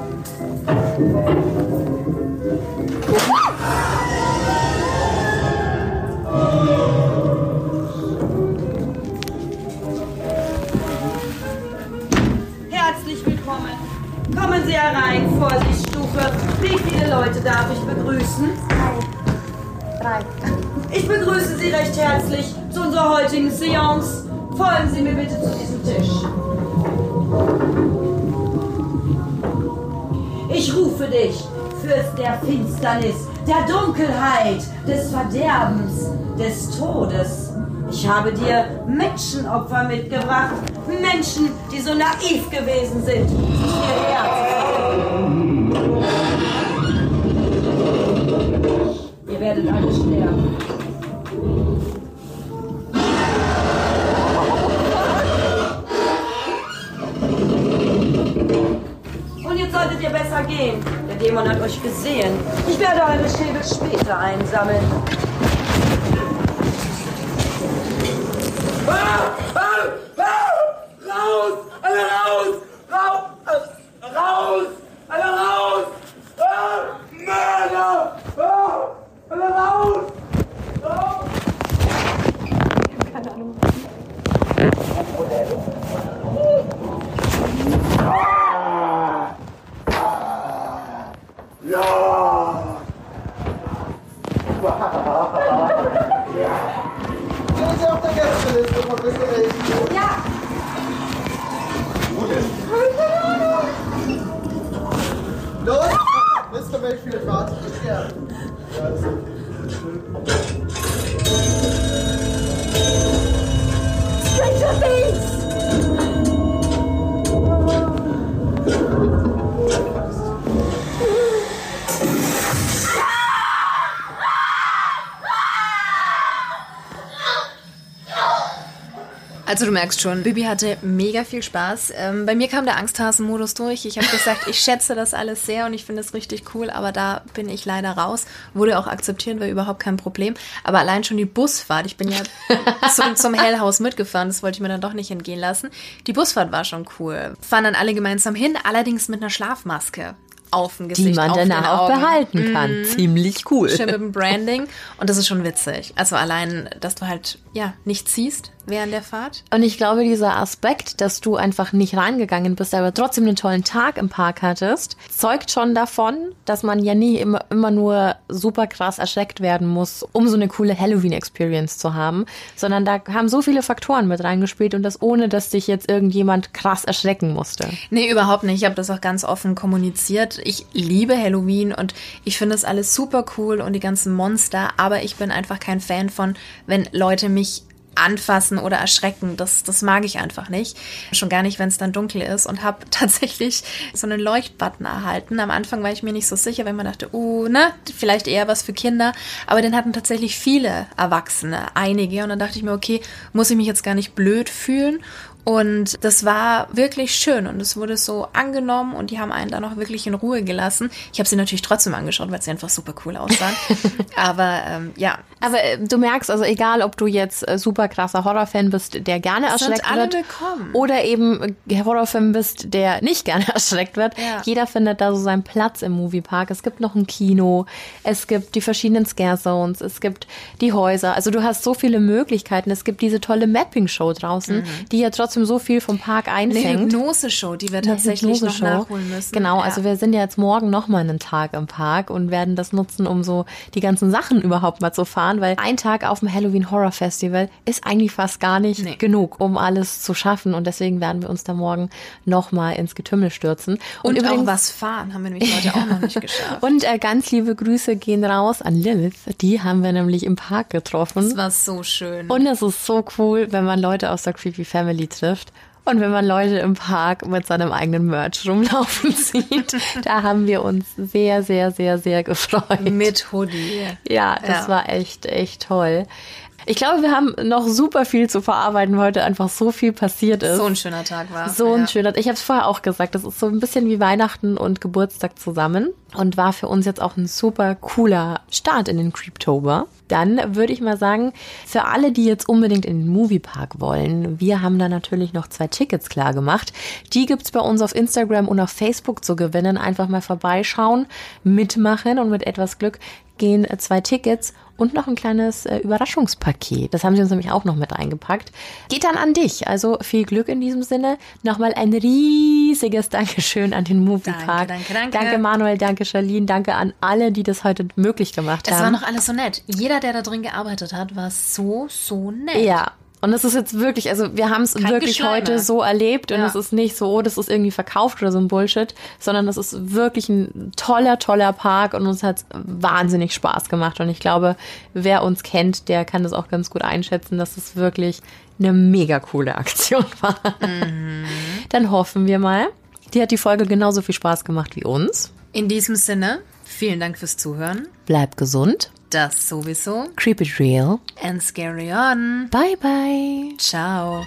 wieder rein, Vorsichtsstufe. Wie viele Leute darf ich begrüßen? Drei. Drei. Ich begrüße Sie recht herzlich zu unserer heutigen Seance. Folgen Sie mir bitte zu diesem Tisch. Ich rufe dich, Fürst der Finsternis, der Dunkelheit, des Verderbens, des Todes. Ich habe dir Menschenopfer mitgebracht. Menschen, die so naiv gewesen sind, hierher. Ihr werdet alle sterben. Und jetzt solltet ihr besser gehen. Der Dämon hat euch gesehen. Ich werde eure Schädel später einsammeln. Help! Also du merkst schon, Bibi hatte mega viel Spaß. Ähm, bei mir kam der Angsthasen-Modus durch. Ich habe gesagt, ich schätze das alles sehr und ich finde es richtig cool, aber da bin ich leider raus. Wurde auch akzeptiert, war überhaupt kein Problem. Aber allein schon die Busfahrt, ich bin ja zum, zum Hellhaus mitgefahren, das wollte ich mir dann doch nicht entgehen lassen. Die Busfahrt war schon cool. Fahren dann alle gemeinsam hin, allerdings mit einer Schlafmaske auf dem Gesicht, die man danach auch behalten kann. Ziemlich cool. Schön mit dem Branding. Und das ist schon witzig. Also allein, dass du halt, ja, nicht ziehst während der Fahrt. Und ich glaube, dieser Aspekt, dass du einfach nicht reingegangen bist, aber trotzdem einen tollen Tag im Park hattest, zeugt schon davon, dass man ja nie immer, immer nur super krass erschreckt werden muss, um so eine coole Halloween-Experience zu haben, sondern da haben so viele Faktoren mit reingespielt und das ohne, dass dich jetzt irgendjemand krass erschrecken musste. Nee, überhaupt nicht. Ich habe das auch ganz offen kommuniziert. Ich liebe Halloween und ich finde das alles super cool und die ganzen Monster, aber ich bin einfach kein Fan von, wenn Leute mich anfassen oder erschrecken. Das, das mag ich einfach nicht. Schon gar nicht, wenn es dann dunkel ist und habe tatsächlich so einen Leuchtbutton erhalten. Am Anfang war ich mir nicht so sicher, weil man dachte, uh, ne, vielleicht eher was für Kinder. Aber den hatten tatsächlich viele Erwachsene, einige. Und dann dachte ich mir, okay, muss ich mich jetzt gar nicht blöd fühlen. Und das war wirklich schön und es wurde so angenommen und die haben einen dann auch wirklich in Ruhe gelassen. Ich habe sie natürlich trotzdem angeschaut, weil sie einfach super cool aussahen. Aber ähm, ja, Aber äh, du merkst, also egal, ob du jetzt äh, super krasser Horrorfan bist, der gerne erschreckt alle wird, willkommen. oder eben äh, Horrorfan bist, der nicht gerne erschreckt wird, Ja. jeder findet da so seinen Platz im Moviepark. Es gibt noch ein Kino, es gibt die verschiedenen Scare Zones, es gibt die Häuser. Also du hast so viele Möglichkeiten. Es gibt diese tolle Mapping-Show draußen, die ja trotzdem so viel vom Park eine einfängt. Hypnose-Show, die wir Eine tatsächlich noch nachholen müssen. Genau, Ja. also wir sind ja jetzt morgen noch mal einen Tag im Park und werden das nutzen, um so die ganzen Sachen überhaupt mal zu fahren, weil ein Tag auf dem Halloween Horror Festival ist eigentlich fast gar nicht Nee. genug, um alles zu schaffen und deswegen werden wir uns da morgen noch mal ins Getümmel stürzen. Und, auch was fahren haben wir nämlich heute auch noch nicht geschafft. und äh, ganz liebe Grüße gehen raus an Lilith, die haben wir nämlich im Park getroffen. Das war so schön. Und es ist so cool, wenn man Leute aus der Creepy Family trifft. Und wenn man Leute im Park mit seinem eigenen Merch rumlaufen sieht, da haben wir uns sehr, sehr, sehr, sehr gefreut. Mit Hoodie. Ja, das Ja. war echt, echt toll. Ich glaube, wir haben noch super viel zu verarbeiten, weil heute einfach so viel passiert ist. So ein schöner Tag war. So ein ja. schöner. Ich habe es vorher auch gesagt, das ist so ein bisschen wie Weihnachten und Geburtstag zusammen und war für uns jetzt auch ein super cooler Start in den Creeptober. Dann würde ich mal sagen, für alle, die jetzt unbedingt in den Moviepark wollen, wir haben da natürlich noch zwei Tickets klar gemacht. Die gibt's bei uns auf Instagram und auf Facebook zu gewinnen. Einfach mal vorbeischauen, mitmachen und mit etwas Glück gehen zwei Tickets und noch ein kleines äh, Überraschungspaket. Das haben sie uns nämlich auch noch mit eingepackt. Geht dann an dich. Also viel Glück in diesem Sinne. Nochmal ein riesiges Dankeschön an den Moviepark. Danke, danke, danke. Danke Manuel, danke Charlene, danke an alle, die das heute möglich gemacht Es haben. war noch alles so nett. Jeder, der da drin gearbeitet hat, war so, so nett. Ja. Und es ist jetzt wirklich, also wir haben es wirklich Geschleime. heute so erlebt und Ja. es ist nicht so, oh, das ist irgendwie verkauft oder so ein Bullshit, sondern es ist wirklich ein toller, toller Park und uns hat wahnsinnig Spaß gemacht. Und ich glaube, wer uns kennt, der kann das auch ganz gut einschätzen, dass es wirklich eine mega coole Aktion war. Dann hoffen wir mal, dir hat die Folge genauso viel Spaß gemacht wie uns. In diesem Sinne, vielen Dank fürs Zuhören. Bleib gesund. Das sowieso. Keep it real. And scary on. Bye bye. Ciao.